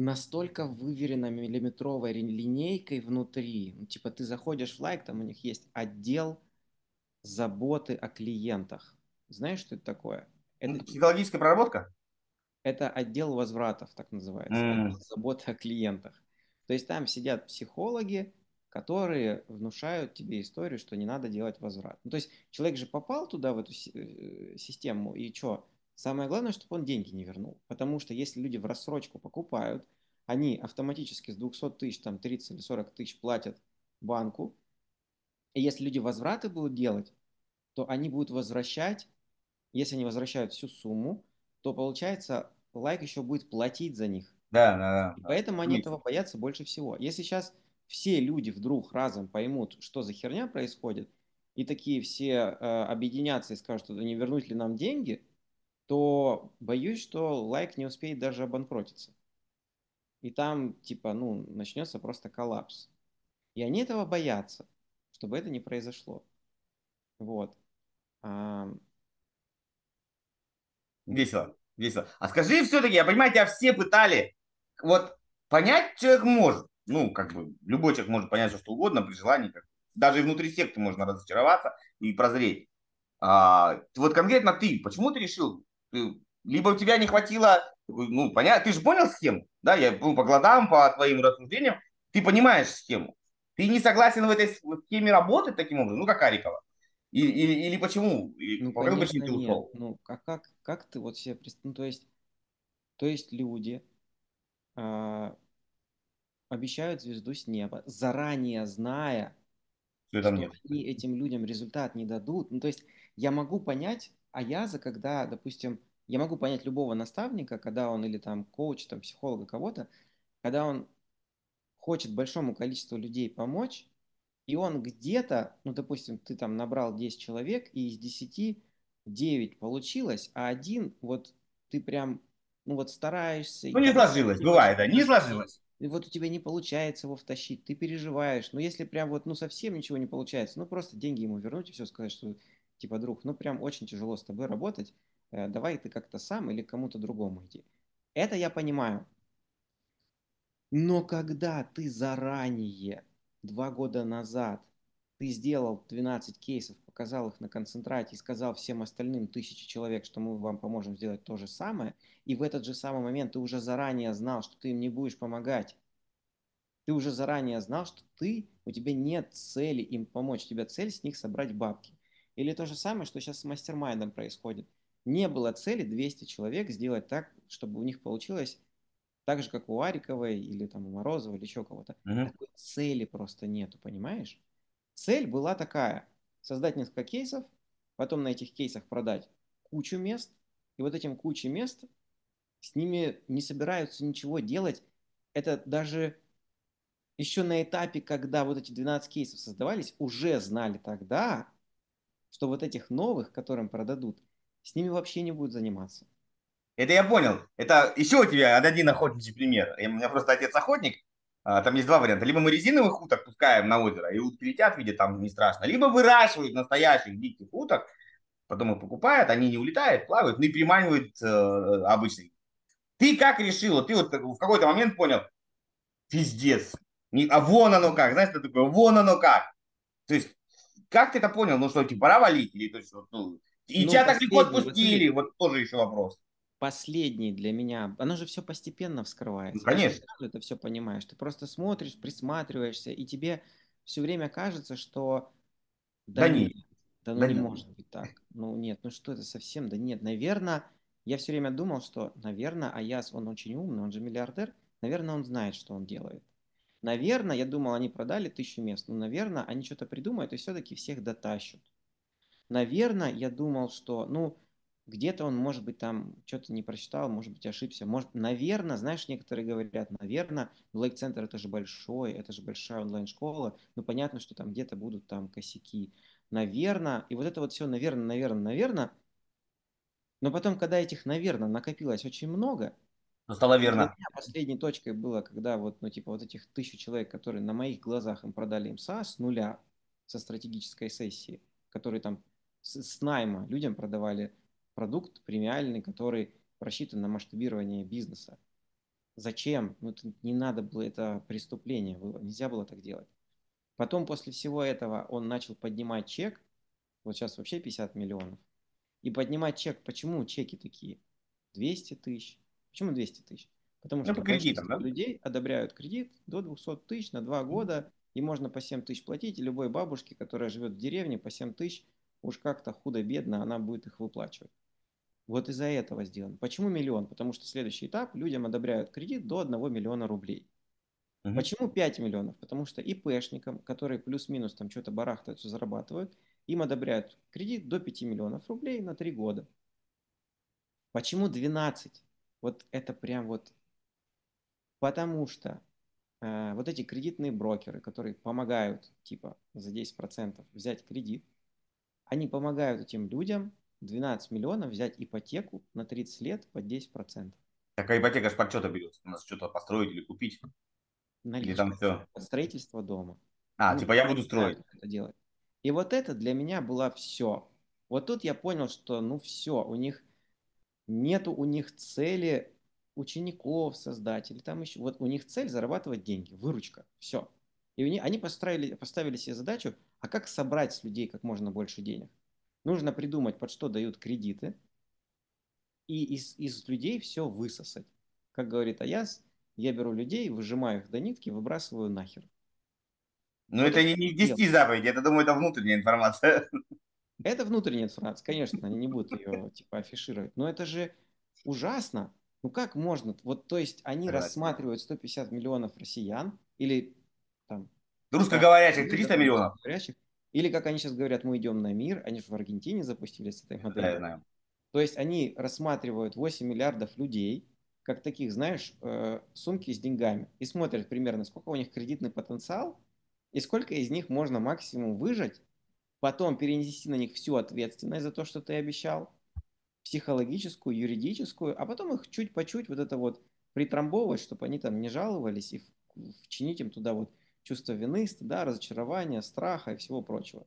настолько выверена миллиметровой линейкой внутри. Ну, типа ты заходишь в лайк, там у них есть отдел заботы о клиентах. Знаешь, что это такое? Это психологическая проработка? Это отдел возвратов, так называется. Mm. Заботы о клиентах. То есть там сидят психологи, которые внушают тебе историю, что не надо делать возврат. Ну, то есть человек же попал туда, в эту э, систему, и что? Самое главное, чтобы он деньги не вернул. Потому что если люди в рассрочку покупают, они автоматически с 200 тысяч, там 30 или 40 тысяч платят банку, И если люди возвраты будут делать, то они будут возвращать, если они возвращают всю сумму, то получается лайк еще будет платить за них. Да, да, да. И поэтому они этого боятся больше всего. Если сейчас все люди вдруг разом поймут, что за херня происходит, и такие все э, объединятся и скажут, что не вернуть ли нам деньги, то боюсь, что лайк не успеет даже обанкротиться. И там, типа, ну, начнется просто коллапс. И они этого боятся, чтобы это не произошло. Вот. А... Весело, весело. А скажи все-таки, я понимаю, тебя все пытали. Вот понять человек может. Ну, как бы, любой человек может понять все, что угодно при желании. Как, даже и внутри секты можно разочароваться и прозреть. А, вот конкретно ты, почему ты решил? Либо у тебя не хватило, ну, понятно, ты же понял схему, да, я ну, по гладам, по твоим рассуждениям, ты понимаешь схему. Ты не согласен в этой схеме работать таким образом, ну, как Арикова? Или, или, или почему? Ну, по какой причине ты ушел? Ну, как, как, как ты вот себе представляешь? Ну, то есть, то есть люди э, обещают звезду с неба, заранее зная, что, что нет. они этим людям результат не дадут. Ну, то есть я могу понять Аяза, когда, допустим, я могу понять любого наставника, когда он или там коуч, там психолога кого-то, когда он хочет большому количеству людей помочь, и он где-то, ну, допустим, ты там набрал 10 человек, и из 10 9 получилось, а один вот ты прям, ну, вот стараешься. Ну, не сложилось, бывает, да, не сложилось. И вот у тебя не получается его втащить, ты переживаешь. Но если прям вот, ну, совсем ничего не получается, ну, просто деньги ему вернуть и все сказать, что, типа, друг, ну, прям очень тяжело с тобой работать, э, давай ты как-то сам или кому-то другому иди. Это я понимаю. Но когда ты заранее, два года назад, ты сделал 12 кейсов, показал их на концентрате и сказал всем остальным тысячи человек, что мы вам поможем сделать то же самое, и в этот же самый момент ты уже заранее знал, что ты им не будешь помогать, ты уже заранее знал, что ты, у тебя нет цели им помочь, у тебя цель с них собрать бабки. Или то же самое, что сейчас с мастер-майндом происходит. Не было цели 200 человек сделать так, чтобы у них получилось так же, как у Ариковой или там у Морозова или еще кого-то. Угу. Такой цели просто нету, понимаешь? Цель была такая, создать несколько кейсов, потом на этих кейсах продать кучу мест, и вот этим кучей мест с ними не собираются ничего делать. Это даже еще на этапе, когда вот эти 12 кейсов создавались, уже знали тогда, что вот этих новых, которым продадут, с ними вообще не будут заниматься. Это я понял. Это еще у тебя один охотничий пример. У меня просто отец охотник. А, там есть два варианта. Либо мы резиновых уток пускаем на озеро, и утки летят, видят, там не страшно. Либо выращивают настоящих диких уток, потом их покупают, они не улетают, плавают, ну и приманивают э, обычных. Ты как решил? Ты вот в какой-то момент понял, пиздец. Не, а вон оно как, знаешь, ты такое, вон оно как. То есть, как ты это понял? Ну что, типа, пора валить? Или, то есть, ну, и ну, тебя так легко отпустили, вот тоже еще вопрос последний для меня, оно же все постепенно вскрывается. Ну, конечно. Ты это все понимаешь. Ты просто смотришь, присматриваешься, и тебе все время кажется, что да, да нет, да, ну да не нет. может быть так. Ну нет, ну что это совсем, да нет. Наверное, я все время думал, что, наверное, Аяс, он очень умный, он же миллиардер, наверное, он знает, что он делает. Наверное, я думал, они продали тысячу мест, но, наверное, они что-то придумают и все-таки всех дотащат. Наверное, я думал, что, ну, где-то он, может быть, там что-то не прочитал, может быть, ошибся. Может, наверное, знаешь, некоторые говорят, наверное, лайк-центр это же большой, это же большая онлайн-школа, ну, понятно, что там где-то будут там косяки. Наверное, и вот это вот все, наверное, наверное, наверное. Но потом, когда этих, наверное, накопилось очень много, но стало верно. Последней точкой было, когда вот, ну, типа, вот этих тысячу человек, которые на моих глазах им продали им СА с нуля, со стратегической сессии, которые там с, с найма людям продавали продукт премиальный, который рассчитан на масштабирование бизнеса. Зачем? Ну, это не надо было, это преступление было, нельзя было так делать. Потом после всего этого он начал поднимать чек, вот сейчас вообще 50 миллионов, и поднимать чек, почему чеки такие? 200 тысяч. Почему 200 тысяч? Потому ну, что кредитам, да? людей одобряют кредит до 200 тысяч на 2 года, и можно по 7 тысяч платить, и любой бабушке, которая живет в деревне, по 7 тысяч, уж как-то худо-бедно она будет их выплачивать. Вот из-за этого сделано. Почему миллион? Потому что следующий этап людям одобряют кредит до 1 миллиона рублей. Угу. Почему 5 миллионов? Потому что ИПшникам, которые плюс-минус там что-то барахтаются, зарабатывают, им одобряют кредит до 5 миллионов рублей на 3 года. Почему 12? Вот это прям вот... Потому что э, вот эти кредитные брокеры, которые помогают типа за 10% взять кредит, они помогают этим людям 12 миллионов взять ипотеку на 30 лет под 10%. Такая ипотека же под что-то берется? У нас что-то построить или купить? Или там все? Под строительство дома. А, ну, типа я буду строить. Это делать. И вот это для меня было все. Вот тут я понял, что ну все, у них нету у них цели учеников создать, или там еще, вот у них цель зарабатывать деньги, выручка, все. И они, они поставили, поставили себе задачу, а как собрать с людей как можно больше денег? Нужно придумать, под что дают кредиты, и из, из людей все высосать. Как говорит Аяс, я беру людей, выжимаю их до нитки, выбрасываю нахер. Ну, это не, не в 10 заповедей, это, думаю, это внутренняя информация. Это внутренняя информация, конечно, они не будут ее типа афишировать. Но это же ужасно. Ну как можно? Вот, то есть они да, рассматривают 150 миллионов россиян или там... Русскоговорящих 300 миллионов. Говорящих, или, как они сейчас говорят, мы идем на мир, они же в Аргентине запустили с этой моделью. Да, знаю. То есть они рассматривают 8 миллиардов людей, как таких, знаешь, э, сумки с деньгами, и смотрят примерно, сколько у них кредитный потенциал, и сколько из них можно максимум выжать, потом перенести на них всю ответственность за то, что ты обещал, психологическую, юридическую, а потом их чуть по чуть вот это вот притрамбовывать, чтобы они там не жаловались и вчинить им туда вот чувство вины, стыда, разочарования, страха и всего прочего.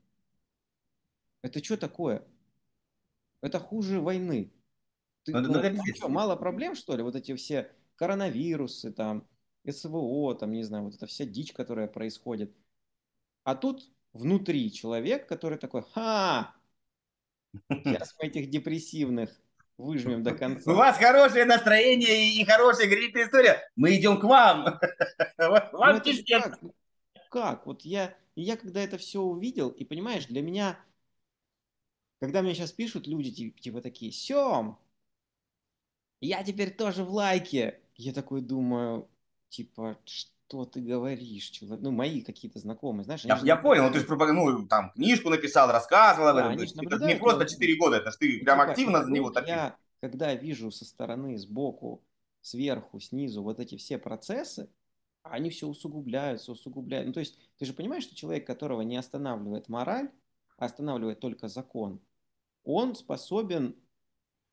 Это что такое? Это хуже войны. Ты, ну, ну, ну, что, мало проблем, что ли? Вот эти все коронавирусы, там, СВО, там, не знаю, вот эта вся дичь, которая происходит. А тут внутри человек, который такой, ха, сейчас мы этих депрессивных выжмем до конца. У вас хорошее настроение и хорошая грибная история. Мы идем к вам. Вам как? как? Вот я, я когда это все увидел, и понимаешь, для меня, когда мне сейчас пишут люди типа, типа такие, Сем, я теперь тоже в лайке. Я такой думаю, типа, что ты говоришь, человек? Ну, мои какие-то знакомые, знаешь. Я, я понял, ну, ты же ну, там книжку написал, рассказывал да, об этом. Это не просто 4 года, это ж ты прям типа, активно за него топил. Я, когда вижу со стороны, сбоку, сверху, снизу вот эти все процессы, они все усугубляются, усугубляют. Ну, то есть ты же понимаешь, что человек, которого не останавливает мораль, а останавливает только закон, он способен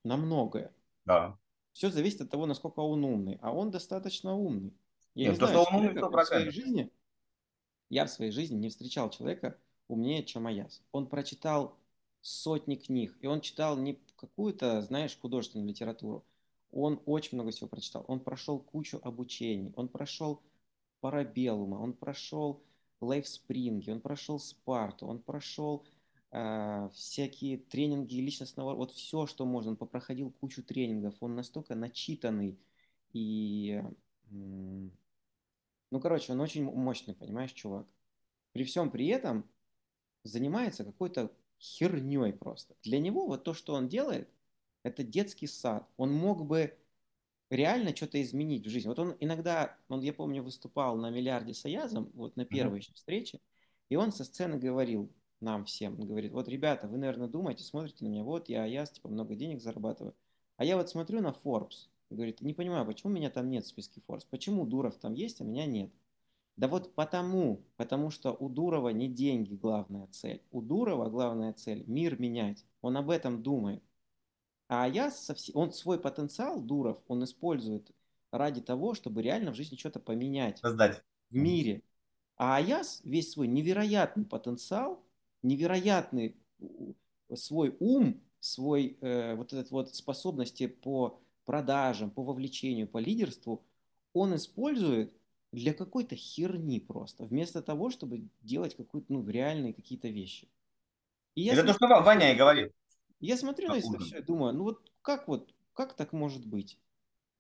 на многое. Да. Все зависит от того, насколько он умный. А он достаточно умный. Я Нет, не знаю, что он умный, в своей жизни, я в своей жизни не встречал человека умнее, чем Аяс. Он прочитал сотни книг, и он читал не какую-то, знаешь, художественную литературу. Он очень много всего прочитал. Он прошел кучу обучений, он прошел Парабеллума, он прошел Лайфспринги, он прошел Спарту, он прошел э, всякие тренинги личностного, вот все, что можно, он попроходил кучу тренингов, он настолько начитанный и, ну, короче, он очень мощный, понимаешь, чувак. При всем при этом занимается какой-то херней просто. Для него вот то, что он делает, это детский сад. Он мог бы реально что-то изменить в жизни. Вот он иногда, он, я помню, выступал на миллиарде с Аязом, вот на первой mm-hmm. встрече, и он со сцены говорил нам всем, он говорит, вот, ребята, вы, наверное, думаете, смотрите на меня, вот я Аяз, типа, много денег зарабатываю, а я вот смотрю на Forbes, говорит, не понимаю, почему меня там нет в списке Forbes, почему Дуров там есть, а меня нет. Да вот потому, потому что у Дурова не деньги главная цель. У Дурова главная цель – мир менять. Он об этом думает. А я совсем, он свой потенциал, Дуров, он использует ради того, чтобы реально в жизни что-то поменять. Создать. В мире. А Аяс весь свой невероятный потенциал, невероятный свой ум, свой э, вот этот вот способности по продажам, по вовлечению, по лидерству, он использует для какой-то херни просто, вместо того, чтобы делать какую-то, ну, реальные какие-то вещи. И я Это смотрю, то, что Ваня и говорит. Я смотрю на это все и думаю, ну вот как вот, как так может быть?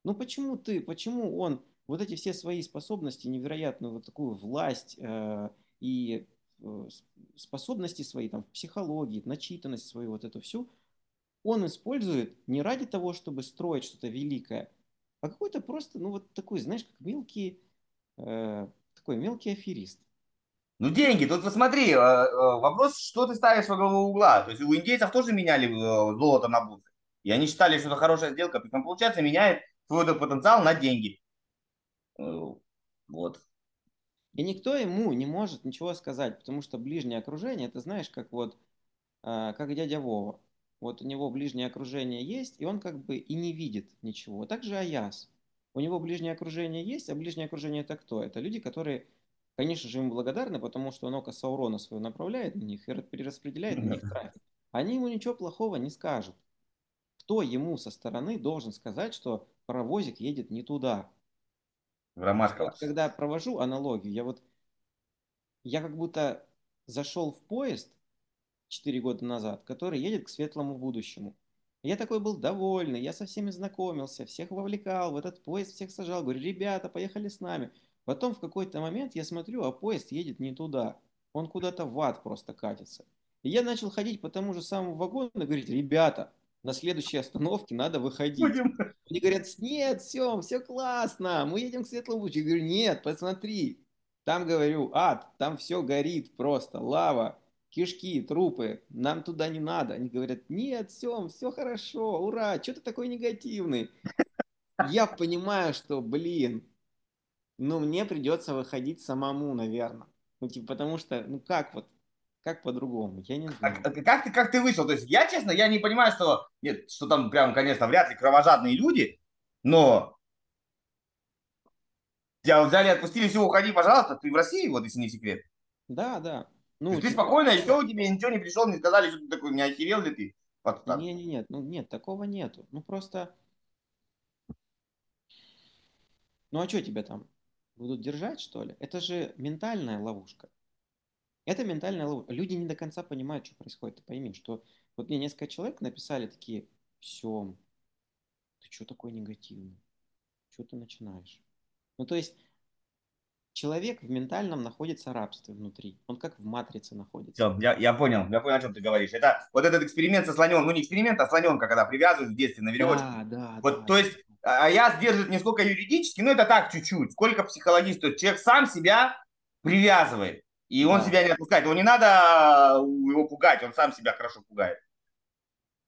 Ну почему ты, почему он вот эти все свои способности, невероятную вот такую власть э, и э, способности свои там в психологии, начитанность свою вот эту всю, он использует не ради того, чтобы строить что-то великое, а какой-то просто, ну вот такой, знаешь, как мелкие э, такой мелкий аферист. Ну, деньги, тут посмотри, э, э, вопрос, что ты ставишь во главу угла. То есть у индейцев тоже меняли э, золото на бусы. И они считали, что это хорошая сделка. Причем, получается, меняет свой потенциал на деньги. Вот. И никто ему не может ничего сказать, потому что ближнее окружение, это знаешь, как вот, как дядя Вова. Вот у него ближнее окружение есть, и он как бы и не видит ничего. Также Аяс. У него ближнее окружение есть, а ближнее окружение это кто? Это люди, которые конечно же, ему благодарны, потому что он око Саурона свое направляет на них и перераспределяет на них трафик. Они ему ничего плохого не скажут. Кто ему со стороны должен сказать, что паровозик едет не туда? Ромашка. Когда провожу аналогию, я вот я как будто зашел в поезд 4 года назад, который едет к светлому будущему. Я такой был довольный, я со всеми знакомился, всех вовлекал, в этот поезд всех сажал, говорю, ребята, поехали с нами. Потом в какой-то момент я смотрю, а поезд едет не туда. Он куда-то в ад просто катится. И я начал ходить по тому же самому вагону и говорить, ребята, на следующей остановке надо выходить. Будем. Они говорят, нет, все, все классно, мы едем к светлому лучу. Я говорю, нет, посмотри, там, говорю, ад, там все горит просто, лава, кишки, трупы, нам туда не надо. Они говорят, нет, все, все хорошо, ура, что ты такой негативный? Я понимаю, что, блин, ну, мне придется выходить самому, наверное. Ну, типа, потому что, ну, как вот, как по-другому, я не знаю. А, как, ты, как ты вышел? То есть, я, честно, я не понимаю, что, нет, что там прям, конечно, вряд ли кровожадные люди, но тебя взяли, отпустили, все, уходи, пожалуйста, ты в России, вот, если не секрет. Да, да. Ну, ты типа... спокойно, еще у тебя ничего не пришел, не сказали, что ты такой, не охерел ли ты? Не, не, нет, ну нет, такого нету. Ну просто. Ну а что тебя там? будут держать, что ли? Это же ментальная ловушка. Это ментальная ловушка. Люди не до конца понимают, что происходит. Ты пойми, что вот мне несколько человек написали такие, все, ты что такой негативный? Что ты начинаешь? Ну, то есть человек в ментальном находится рабстве внутри. Он как в матрице находится. Все, я, я понял, я понял, о чем ты говоришь. Это вот этот эксперимент со слоненком, ну не эксперимент, а слоненка, когда привязывают в детстве на веревочке. Да, да. Вот, да, то есть а я сдерживает не сколько юридически, но это так чуть-чуть, сколько психологически. То есть человек сам себя привязывает, и он да. себя не отпускает. Его не надо его пугать, он сам себя хорошо пугает.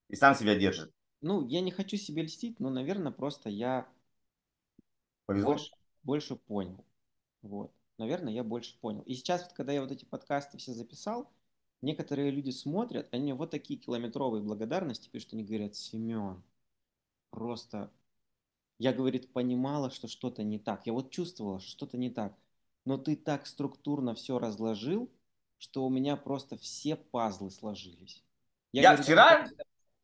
И сам себя держит. Ну, я не хочу себе льстить, но, наверное, просто я Больше, больше понял. Вот. Наверное, я больше понял. И сейчас, вот, когда я вот эти подкасты все записал, некоторые люди смотрят, они вот такие километровые благодарности пишут, они говорят, Семен, просто я, говорит, понимала, что что-то не так. Я вот чувствовала, что что-то не так. Но ты так структурно все разложил, что у меня просто все пазлы сложились. Я, я говорю, вчера,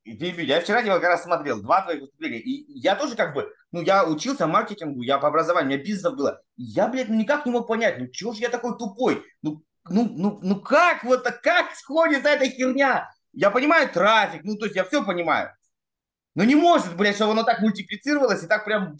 я вчера тебя как раз смотрел, два твоих выступления, и я тоже как бы, ну, я учился маркетингу, я по образованию, у меня бизнесов было. Я, блядь, ну, никак не мог понять, ну, чего же я такой тупой? Ну, ну, ну, ну как вот, как сходится эта херня? Я понимаю трафик, ну, то есть я все понимаю. Но не может, блядь, чтобы оно так мультиплицировалось и так прям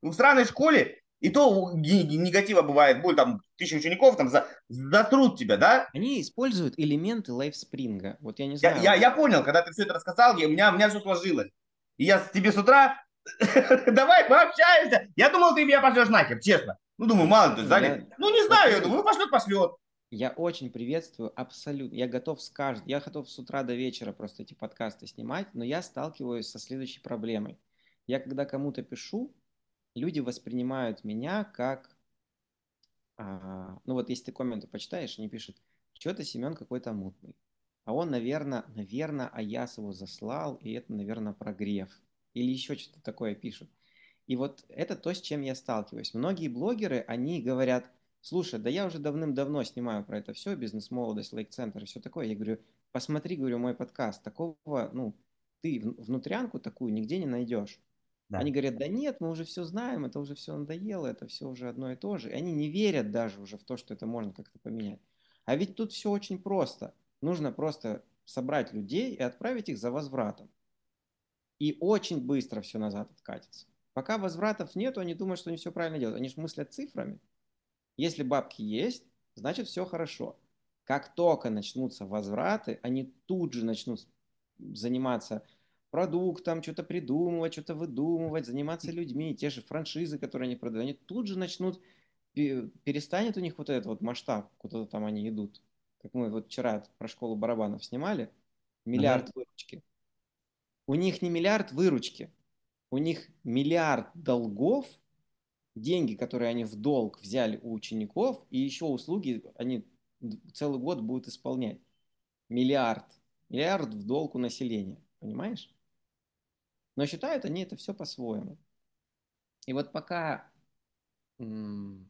в странной школе, и то негатива бывает, будет там тысяча учеников, там за, затрут тебя, да? Они используют элементы лайфспринга. Вот я не знаю. Я, я, я понял, когда ты все это рассказал, я, у, меня, у меня все сложилось. И я тебе с утра, давай пообщаемся. Я думал, ты меня пошлешь нахер, честно. Ну, думаю, мало ты занят. Ну, не знаю, я думаю, пошлет, пошлет. Я очень приветствую, абсолютно. Я готов с каждым, я готов с утра до вечера просто эти подкасты снимать, но я сталкиваюсь со следующей проблемой. Я когда кому-то пишу, люди воспринимают меня как, а, ну вот если ты комменты почитаешь, они пишут, что-то Семен какой-то мутный. А он, наверное, наверное, Аяс его заслал, и это, наверное, прогрев. Или еще что-то такое пишут. И вот это то, с чем я сталкиваюсь. Многие блогеры, они говорят – слушай, да я уже давным-давно снимаю про это все, бизнес-молодость, лайк-центр и все такое. Я говорю, посмотри, говорю, мой подкаст, такого, ну, ты внутрянку такую нигде не найдешь. Да. Они говорят, да нет, мы уже все знаем, это уже все надоело, это все уже одно и то же. И они не верят даже уже в то, что это можно как-то поменять. А ведь тут все очень просто. Нужно просто собрать людей и отправить их за возвратом. И очень быстро все назад откатится. Пока возвратов нету, они думают, что они все правильно делают. Они же мыслят цифрами. Если бабки есть, значит все хорошо. Как только начнутся возвраты, они тут же начнут заниматься продуктом, что-то придумывать, что-то выдумывать, заниматься людьми, те же франшизы, которые они продают, они тут же начнут перестанет у них вот этот вот масштаб, куда-то там они идут. Как мы вот вчера про школу барабанов снимали, миллиард uh-huh. выручки. У них не миллиард выручки, у них миллиард долгов, деньги, которые они в долг взяли у учеников, и еще услуги они целый год будут исполнять. Миллиард. Миллиард в долг у населения. Понимаешь? Но считают они это все по-своему. И вот пока... Ну,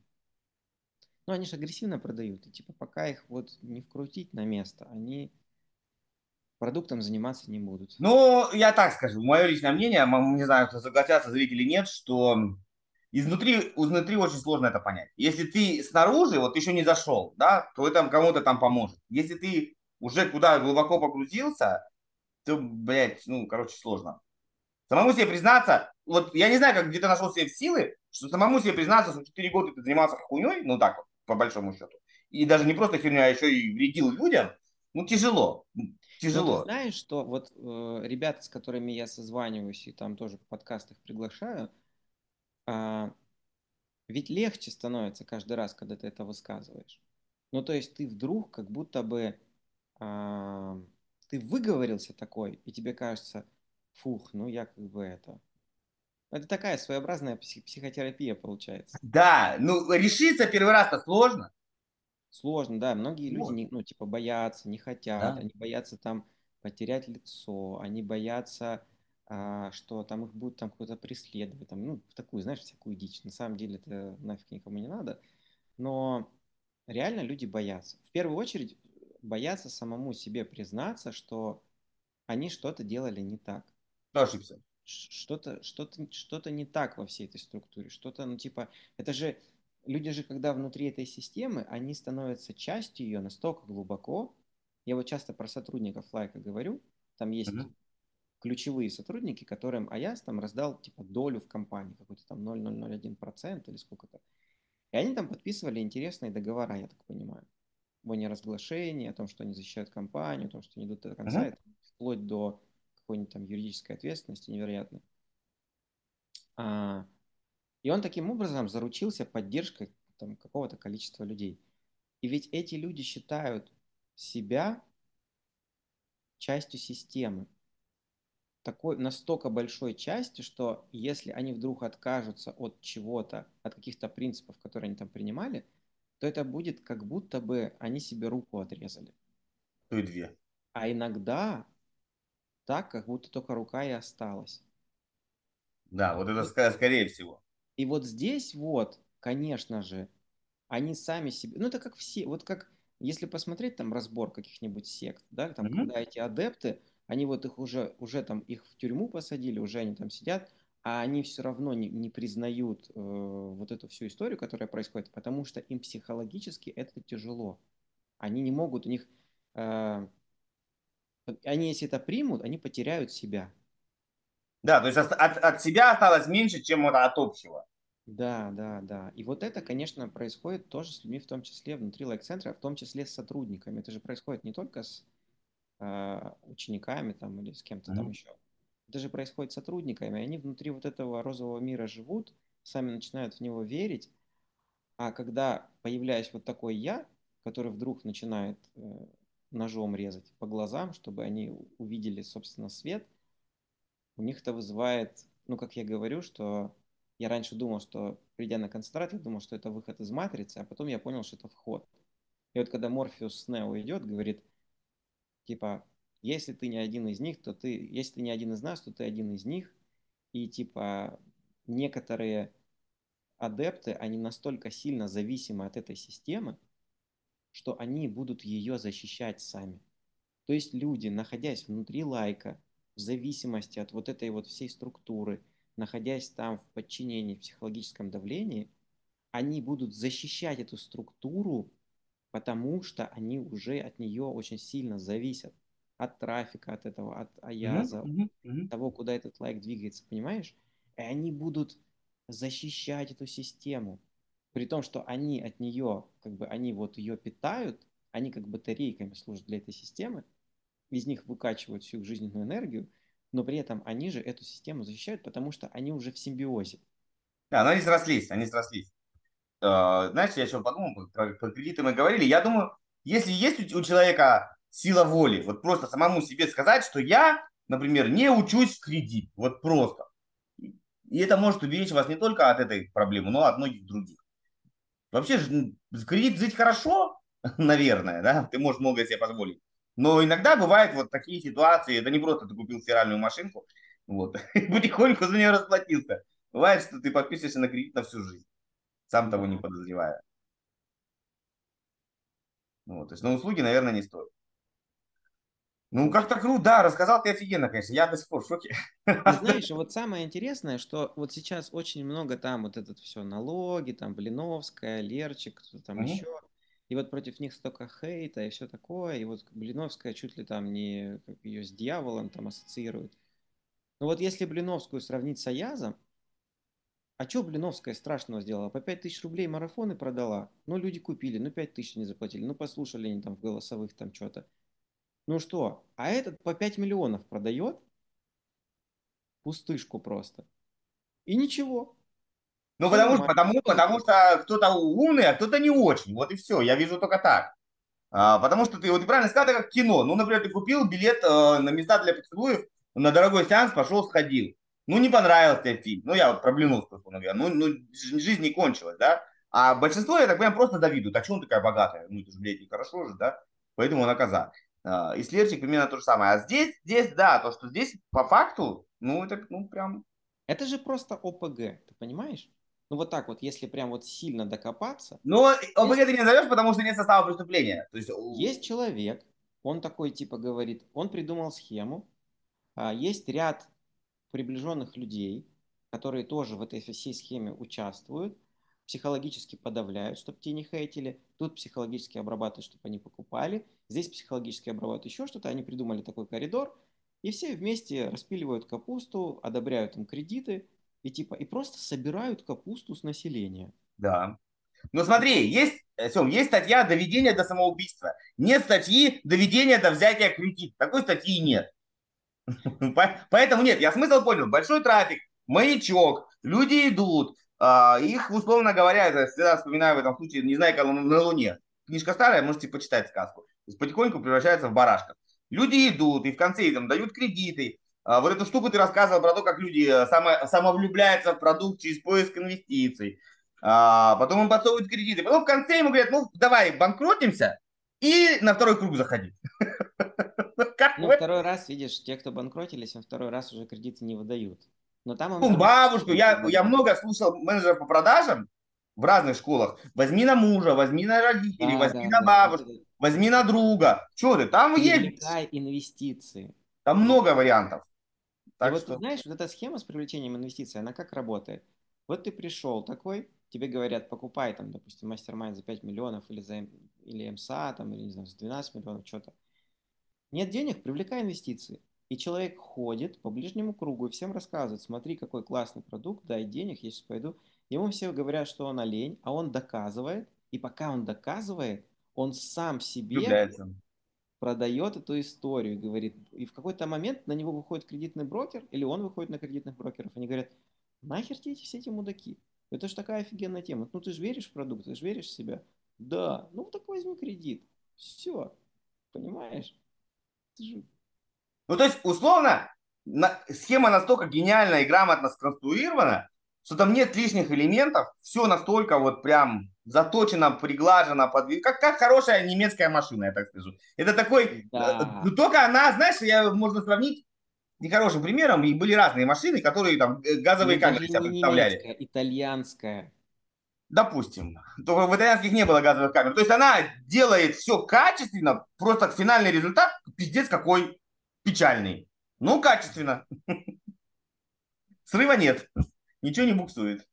они же агрессивно продают. И типа пока их вот не вкрутить на место, они продуктом заниматься не будут. Ну, я так скажу, мое личное мнение, не знаю, кто согласятся, зрители нет, что изнутри, изнутри очень сложно это понять. Если ты снаружи, вот еще не зашел, да, то это кому-то там поможет. Если ты уже куда глубоко погрузился, то, блядь, ну, короче, сложно. Самому себе признаться, вот я не знаю, как где ты нашел себе силы, что самому себе признаться, что 4 года ты занимался хуйней, ну так вот, по большому счету, и даже не просто херня, а еще и вредил людям, ну, тяжело. Тяжело. Но ты знаешь, что вот э, ребята, с которыми я созваниваюсь и там тоже в подкастах приглашаю, э, ведь легче становится каждый раз, когда ты это высказываешь. Ну, то есть ты вдруг как будто бы э, ты выговорился такой, и тебе кажется, фух, ну я как бы это... Это такая своеобразная психотерапия получается. Да, ну решиться первый раз-то сложно. Сложно, да. Многие вот. люди, не, ну, типа, боятся, не хотят, да. они боятся там потерять лицо, они боятся, а, что там их будет там кто-то преследовать, там, ну, в такую, знаешь, всякую дичь. На самом деле это нафиг никому не надо. Но реально люди боятся. В первую очередь боятся самому себе признаться, что они что-то делали не так. Ошибся. Что-то, что-то, что-то не так во всей этой структуре. Что-то, ну, типа, это же люди же, когда внутри этой системы, они становятся частью ее настолько глубоко. Я вот часто про сотрудников лайка говорю. Там есть uh-huh. ключевые сотрудники, которым АЯС там раздал типа долю в компании, какой-то там 0,001% или сколько-то. И они там подписывали интересные договора, я так понимаю. О неразглашении, о том, что они защищают компанию, о том, что они идут до конца, uh-huh. вплоть до какой-нибудь там юридической ответственности невероятной. А, и он таким образом заручился поддержкой там, какого-то количества людей. И ведь эти люди считают себя частью системы. Такой настолько большой части, что если они вдруг откажутся от чего-то, от каких-то принципов, которые они там принимали, то это будет как будто бы они себе руку отрезали. То и две. А иногда так, как будто только рука и осталась. Да, вот это скорее всего. И вот здесь вот, конечно же, они сами себе, ну это как все, вот как если посмотреть там разбор каких-нибудь сект, да, там mm-hmm. когда эти адепты, они вот их уже, уже там их в тюрьму посадили, уже они там сидят, а они все равно не, не признают э, вот эту всю историю, которая происходит, потому что им психологически это тяжело. Они не могут, у них, э, они если это примут, они потеряют себя. Да, то есть от, от себя осталось меньше, чем от общего. Да, да, да. И вот это, конечно, происходит тоже с людьми, в том числе внутри лайк-центра, в том числе с сотрудниками. Это же происходит не только с э, учениками там, или с кем-то mm-hmm. там еще. Это же происходит с сотрудниками. Они внутри вот этого розового мира живут, сами начинают в него верить. А когда появляюсь вот такой я, который вдруг начинает э, ножом резать по глазам, чтобы они увидели, собственно, свет – у них это вызывает, ну, как я говорю, что я раньше думал, что придя на концентрат, я думал, что это выход из матрицы, а потом я понял, что это вход. И вот когда Морфеус с Нео идет, говорит, типа, если ты не один из них, то ты, если ты не один из нас, то ты один из них. И типа некоторые адепты, они настолько сильно зависимы от этой системы, что они будут ее защищать сами. То есть люди, находясь внутри лайка, в зависимости от вот этой вот всей структуры, находясь там в подчинении, в психологическом давлении, они будут защищать эту структуру, потому что они уже от нее очень сильно зависят. От трафика, от этого, от аяза, mm-hmm, mm-hmm. того, куда этот лайк двигается, понимаешь? И они будут защищать эту систему. При том, что они от нее, как бы они вот ее питают, они как батарейками служат для этой системы, из них выкачивают всю их жизненную энергию, но при этом они же эту систему защищают, потому что они уже в симбиозе. Да, но они срослись, они срослись. знаешь, я еще подумал, про, про кредиты мы говорили, я думаю, если есть у человека сила воли, вот просто самому себе сказать, что я, например, не учусь в кредит, вот просто. И это может уберечь вас не только от этой проблемы, но и от многих других. Вообще, в кредит жить хорошо, наверное, да, ты можешь много себе позволить. Но иногда бывают вот такие ситуации, это не просто ты купил стиральную машинку, вот, потихоньку за нее расплатился. Бывает, что ты подписываешься на кредит на всю жизнь, сам того не подозревая. Вот, то есть на услуги, наверное, не стоит. Ну, как-то круто, да, рассказал ты офигенно, конечно, я до сих пор в шоке. знаешь, вот самое интересное, что вот сейчас очень много там вот этот все налоги, там Блиновская, Лерчик, кто там угу. еще, и вот против них столько хейта и все такое, и вот Блиновская чуть ли там не ее с дьяволом там ассоциируют. Ну вот если Блиновскую сравнить с Аязом, а что Блиновская страшного сделала? По 5 тысяч рублей марафоны продала. Ну, люди купили, ну, 5 тысяч не заплатили. Ну, послушали они там в голосовых там что-то. Ну что, а этот по 5 миллионов продает? Пустышку просто. И ничего. Ну, потому, что, потому, потому что кто-то умный, а кто-то не очень. Вот и все. Я вижу только так. А, потому что ты, вот правильно сказал, это как кино. Ну, например, ты купил билет э, на места для поцелуев, на дорогой сеанс пошел, сходил. Ну, не понравился тебе фильм. Ну, я вот про Блиновскую, говоря. Ну, ну, жизнь не кончилась, да? А большинство, я так понимаю, просто завидуют. А что он такая богатая? Ну, это же, блядь, хорошо же, да? Поэтому она коза. А, и Слерчик примерно то же самое. А здесь, здесь, да, то, что здесь по факту, ну, это, ну, прям... Это же просто ОПГ, ты понимаешь? Ну, вот так вот, если прям вот сильно докопаться... Ну, ОПГ есть... ты не назовешь, потому что нет состава преступления. То есть... есть человек, он такой типа говорит, он придумал схему, а, есть ряд приближенных людей, которые тоже в этой всей схеме участвуют, психологически подавляют, чтобы те не хейтили, тут психологически обрабатывают, чтобы они покупали, здесь психологически обрабатывают еще что-то, они придумали такой коридор, и все вместе распиливают капусту, одобряют им кредиты, и типа, и просто собирают капусту с населения. Да. Но смотри, есть, э, Сем, есть статья «Доведение до самоубийства». Нет статьи «Доведение до взятия кредита». Такой статьи нет. Поэтому нет, я смысл понял. Большой трафик, маячок, люди идут, их, условно говоря, я всегда вспоминаю в этом случае, не знаю, как он на Луне. Книжка старая, можете почитать сказку. То есть потихоньку превращается в барашка. Люди идут и в конце там дают кредиты. А, вот эту штуку ты рассказывал про то, как люди э, само, самовлюбляются в продукт через поиск инвестиций. А, потом им подсовывают кредиты. Потом в конце ему говорят, ну давай банкротимся и на второй круг заходи. Ну, второй раз, видишь, те, кто банкротились, им второй раз уже кредиты не выдают. Но там ну, бабушку, я, я много слушал менеджеров по продажам в разных школах. Возьми на мужа, возьми на родителей, да, возьми да, на бабушку, да. возьми на друга. Что ты, там есть... инвестиции. Там много вариантов. Так и вот что... знаешь, вот эта схема с привлечением инвестиций, она как работает? Вот ты пришел такой, тебе говорят, покупай там, допустим, мастер-майнд за 5 миллионов или за или МСА, там, или не знаю, за 12 миллионов, что-то. Нет денег, привлекай инвестиции. И человек ходит по ближнему кругу и всем рассказывает, смотри, какой классный продукт, дай денег, я сейчас пойду. Ему все говорят, что он олень, а он доказывает. И пока он доказывает, он сам себе Влюбляется. продает эту историю, говорит. И в какой-то момент на него выходит кредитный брокер, или он выходит на кредитных брокеров. Они говорят, нахер тебе все эти мудаки? Это же такая офигенная тема. Ну ты же веришь в продукт, ты же веришь в себя. Да, ну так возьми кредит. Все. Понимаешь? Ну, то есть, условно, на, схема настолько гениально и грамотно сконструирована, что там нет лишних элементов, все настолько вот прям заточено, приглажено, под... как, как хорошая немецкая машина, я так скажу. Это такой, да. ну, только она, знаешь, я, можно сравнить нехорошим примером, и были разные машины, которые там э, газовые ну, камеры себя представляли. Немецкая, итальянская допустим, то в итальянских не было газовых камер. То есть она делает все качественно, просто финальный результат пиздец какой печальный. Ну, качественно. Срыва нет. Ничего не буксует.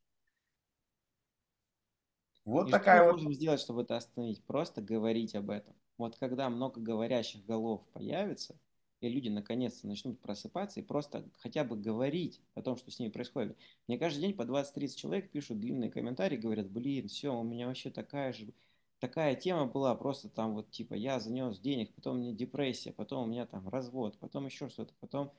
Вот И такая что мы вот. можем сделать, чтобы это остановить? Просто говорить об этом. Вот когда много говорящих голов появится, и люди наконец-то начнут просыпаться и просто хотя бы говорить о том, что с ними происходит. Мне каждый день по 20-30 человек пишут длинные комментарии, говорят, блин, все, у меня вообще такая же, такая тема была, просто там вот типа я занес денег, потом у меня депрессия, потом у меня там развод, потом еще что-то, потом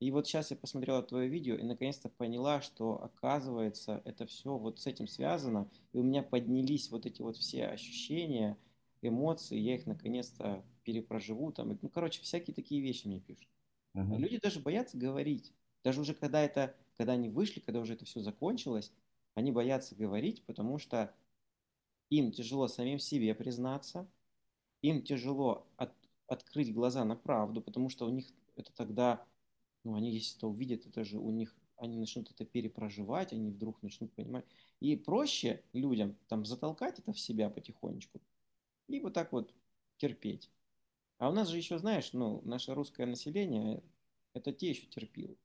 И вот сейчас я посмотрела твое видео и наконец-то поняла, что оказывается это все вот с этим связано. И у меня поднялись вот эти вот все ощущения, эмоции, я их наконец-то перепроживу. Там, ну, короче, всякие такие вещи мне пишут. Uh-huh. Люди даже боятся говорить. Даже уже когда это, когда они вышли, когда уже это все закончилось, они боятся говорить, потому что им тяжело самим себе признаться, им тяжело от, открыть глаза на правду, потому что у них это тогда, ну, они если это увидят, это же у них, они начнут это перепроживать, они вдруг начнут понимать. И проще людям там затолкать это в себя потихонечку и вот так вот терпеть. А у нас же еще, знаешь, ну, наше русское население, это те еще терпилы.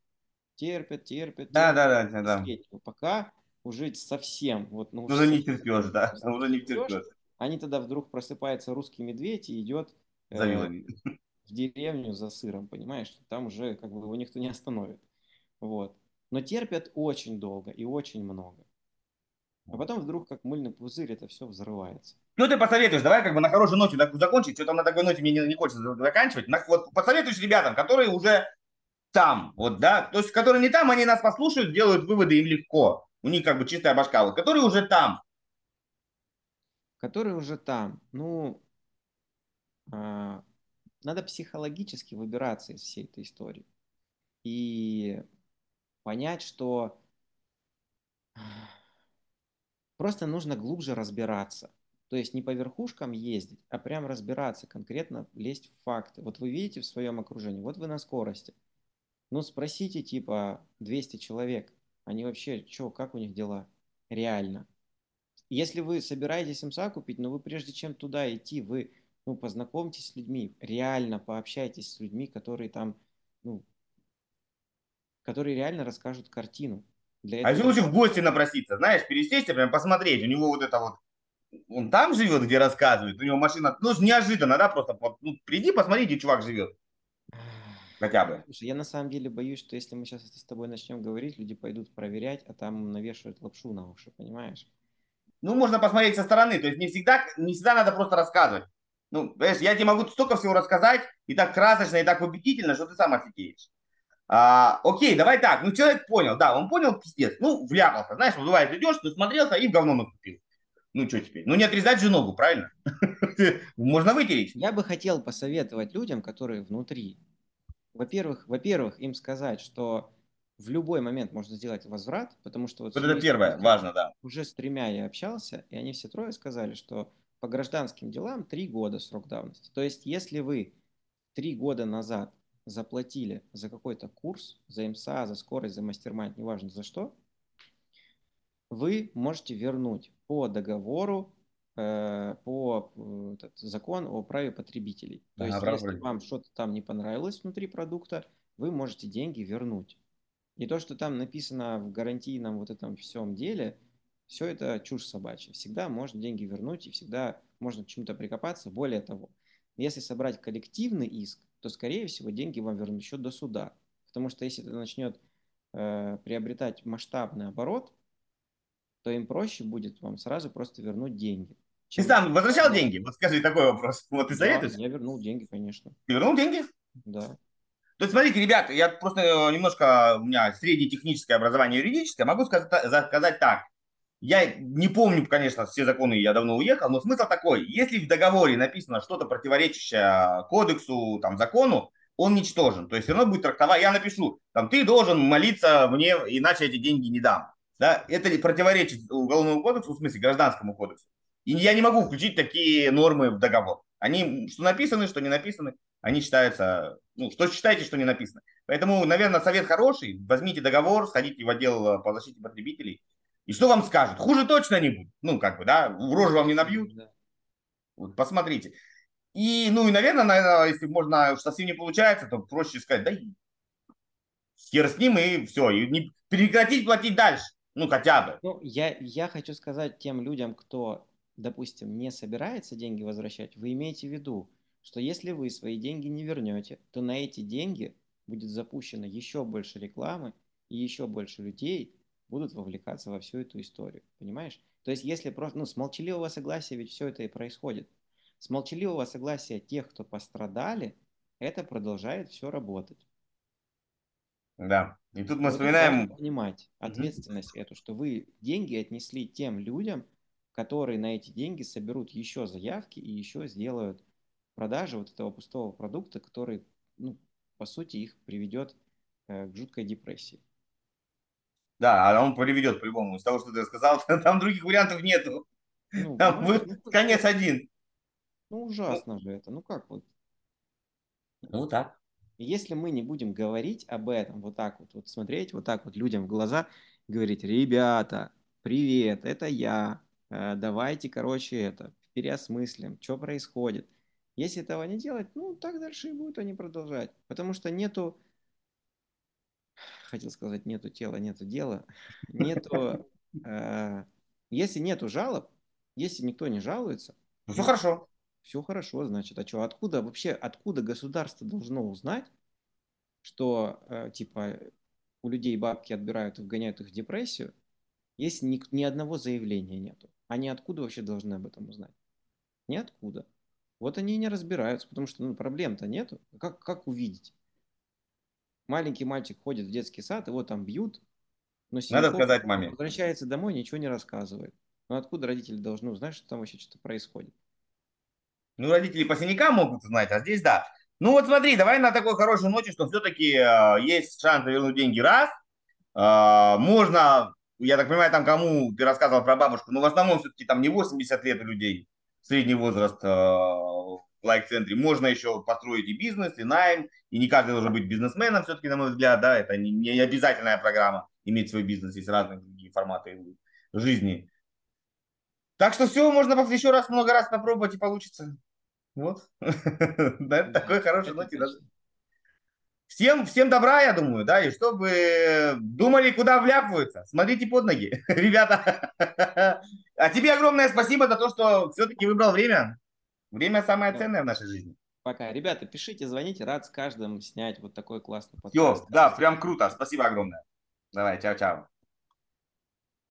Терпят, терпят. Да, терпят, да, да, да. Пока уже совсем. Вот, ну, уже не терпешь, да, уже не терпешь. Они тогда вдруг просыпается русский медведь и идет э, в деревню за сыром, понимаешь? Там уже как бы его никто не остановит. Вот. Но терпят очень долго и очень много. А потом вдруг, как мыльный пузырь, это все взрывается. Ну, ты посоветуешь, давай как бы на хорошей ноте закончить. Что-то на такой ноте мне не, не хочется заканчивать. Вот посоветуешь ребятам, которые уже там, вот, да, то есть, которые не там, они нас послушают, делают выводы, им легко. У них как бы чистая башка. Вот, которые уже там. Которые уже там. Ну, а, надо психологически выбираться из всей этой истории. И понять, что просто нужно глубже разбираться. То есть не по верхушкам ездить, а прям разбираться, конкретно лезть в факты. Вот вы видите в своем окружении, вот вы на скорости. Ну спросите типа 200 человек, они вообще, что, как у них дела? Реально. Если вы собираетесь МСА купить, но вы прежде чем туда идти, вы ну, познакомьтесь с людьми, реально пообщайтесь с людьми, которые там, ну, которые реально расскажут картину. Для а этого... А лучше в гости напроситься, знаешь, пересесть, прям посмотреть, у него вот это вот, он там живет, где рассказывает, у него машина, ну, неожиданно, да, просто, ну, приди, посмотри, где чувак живет. Хотя бы. Слушай, я на самом деле боюсь, что если мы сейчас это с тобой начнем говорить, люди пойдут проверять, а там навешивают лапшу на уши, понимаешь? Ну, можно посмотреть со стороны. То есть не всегда, не всегда надо просто рассказывать. Ну, понимаешь, я тебе могу столько всего рассказать, и так красочно, и так убедительно, что ты сам офигеешь. А, окей, давай так. Ну, человек понял, да, он понял, пиздец. Ну, вляпался. Знаешь, вот бывает, идешь, ты смотрелся и в говно наступил. Ну, что теперь? Ну, не отрезать же ногу, правильно? Можно вытереть. Я бы хотел посоветовать людям, которые внутри. Во-первых, во-первых, им сказать, что в любой момент можно сделать возврат, потому что вот... вот это первое, важно, да. Уже с тремя я общался, и они все трое сказали, что по гражданским делам три года срок давности. То есть, если вы три года назад заплатили за какой-то курс, за МСА, за скорость, за мастер-майнд, неважно за что, вы можете вернуть по договору, по э, этот, закон о праве потребителей. То есть, если вам что-то там не понравилось внутри продукта, вы можете деньги вернуть. И то, что там написано в гарантийном вот этом всем деле – все это чушь собачья. Всегда можно деньги вернуть и всегда можно к чему-то прикопаться. Более того, если собрать коллективный иск, то, скорее всего, деньги вам вернут еще до суда. Потому что если это начнет э, приобретать масштабный оборот, то им проще будет вам сразу просто вернуть деньги. Сам возвращал деньги? Вот скажи такой вопрос. Вот ты советуешь? Да, я вернул деньги, конечно. Ты вернул деньги? Да. То есть, смотрите, ребята, я просто э, немножко, у меня среднее техническое образование юридическое, могу сказать, сказать так. Я не помню, конечно, все законы, я давно уехал, но смысл такой, если в договоре написано что-то противоречащее кодексу, там, закону, он ничтожен. То есть все равно будет трактовать, я напишу, там, ты должен молиться мне, иначе эти деньги не дам. Да? Это противоречит уголовному кодексу, в смысле гражданскому кодексу. И я не могу включить такие нормы в договор. Они, что написаны, что не написаны, они считаются, ну, что считаете, что не написано. Поэтому, наверное, совет хороший. Возьмите договор, сходите в отдел по защите потребителей и что вам скажут? Хуже точно не будет. Ну, как бы, да, в рожу вам не набьют. Вот, посмотрите. И, ну, и, наверное, наверное, если можно, совсем не получается, то проще сказать, да хер с ним и все, и не прекратить платить дальше. Ну, хотя бы. Ну, я, я хочу сказать тем людям, кто, допустим, не собирается деньги возвращать, вы имеете в виду, что если вы свои деньги не вернете, то на эти деньги будет запущено еще больше рекламы и еще больше людей, будут вовлекаться во всю эту историю. Понимаешь? То есть, если просто, ну, с молчаливого согласия ведь все это и происходит. С молчаливого согласия тех, кто пострадали, это продолжает все работать. Да. И тут мы вот вспоминаем... Понимать ответственность mm-hmm. эту, что вы деньги отнесли тем людям, которые на эти деньги соберут еще заявки и еще сделают продажи вот этого пустого продукта, который, ну, по сути, их приведет э, к жуткой депрессии. Да, а он приведет по-любому. Из того, что ты сказал, там других вариантов нету. Ну, там ну, ну, конец один. Ну, ужасно ну, же это. Ну, как вот? Ну, так. Если мы не будем говорить об этом, вот так вот, вот смотреть вот так вот людям в глаза, говорить, ребята, привет, это я, давайте, короче, это, переосмыслим, что происходит. Если этого не делать, ну, так дальше и будут они продолжать. Потому что нету, хотел сказать, нету тела, нету дела, нету, э, если нету жалоб, если никто не жалуется, ну, все хорошо. Все хорошо, значит, а что, откуда вообще, откуда государство должно узнать, что, э, типа, у людей бабки отбирают и вгоняют их в депрессию, если ни, ни одного заявления нету? Они откуда вообще должны об этом узнать? Ниоткуда. Вот они и не разбираются, потому что ну, проблем-то нету. Как, как увидеть? Маленький мальчик ходит в детский сад, его там бьют, но Надо сказать маме. возвращается домой, ничего не рассказывает. Но откуда родители должны узнать, что там вообще что-то происходит? Ну, родители по синякам могут знать, а здесь да. Ну вот смотри, давай на такой хорошей ноте, что все-таки э, есть шанс вернуть деньги раз. Э, можно, я так понимаю, там кому ты рассказывал про бабушку, но в основном все-таки там не 80 лет у людей средний возраст э, в лайк-центре. Можно еще построить и бизнес, и найм, и не каждый должен быть бизнесменом, все-таки, на мой взгляд, да, это не, не обязательная программа иметь свой бизнес, есть разные другие форматы жизни. Так что все, можно еще раз, много раз попробовать и получится. Вот. Да, такой хороший ноте даже. Всем, всем добра, я думаю, да, и чтобы думали, куда вляпываются. Смотрите под ноги, ребята. А тебе огромное спасибо за то, что все-таки выбрал время. Время самое ценное в нашей жизни. Пока. Ребята, пишите, звоните, рад с каждым снять вот такой классный подкаст. Все, да, прям круто. Спасибо огромное. Давай, чао-чао.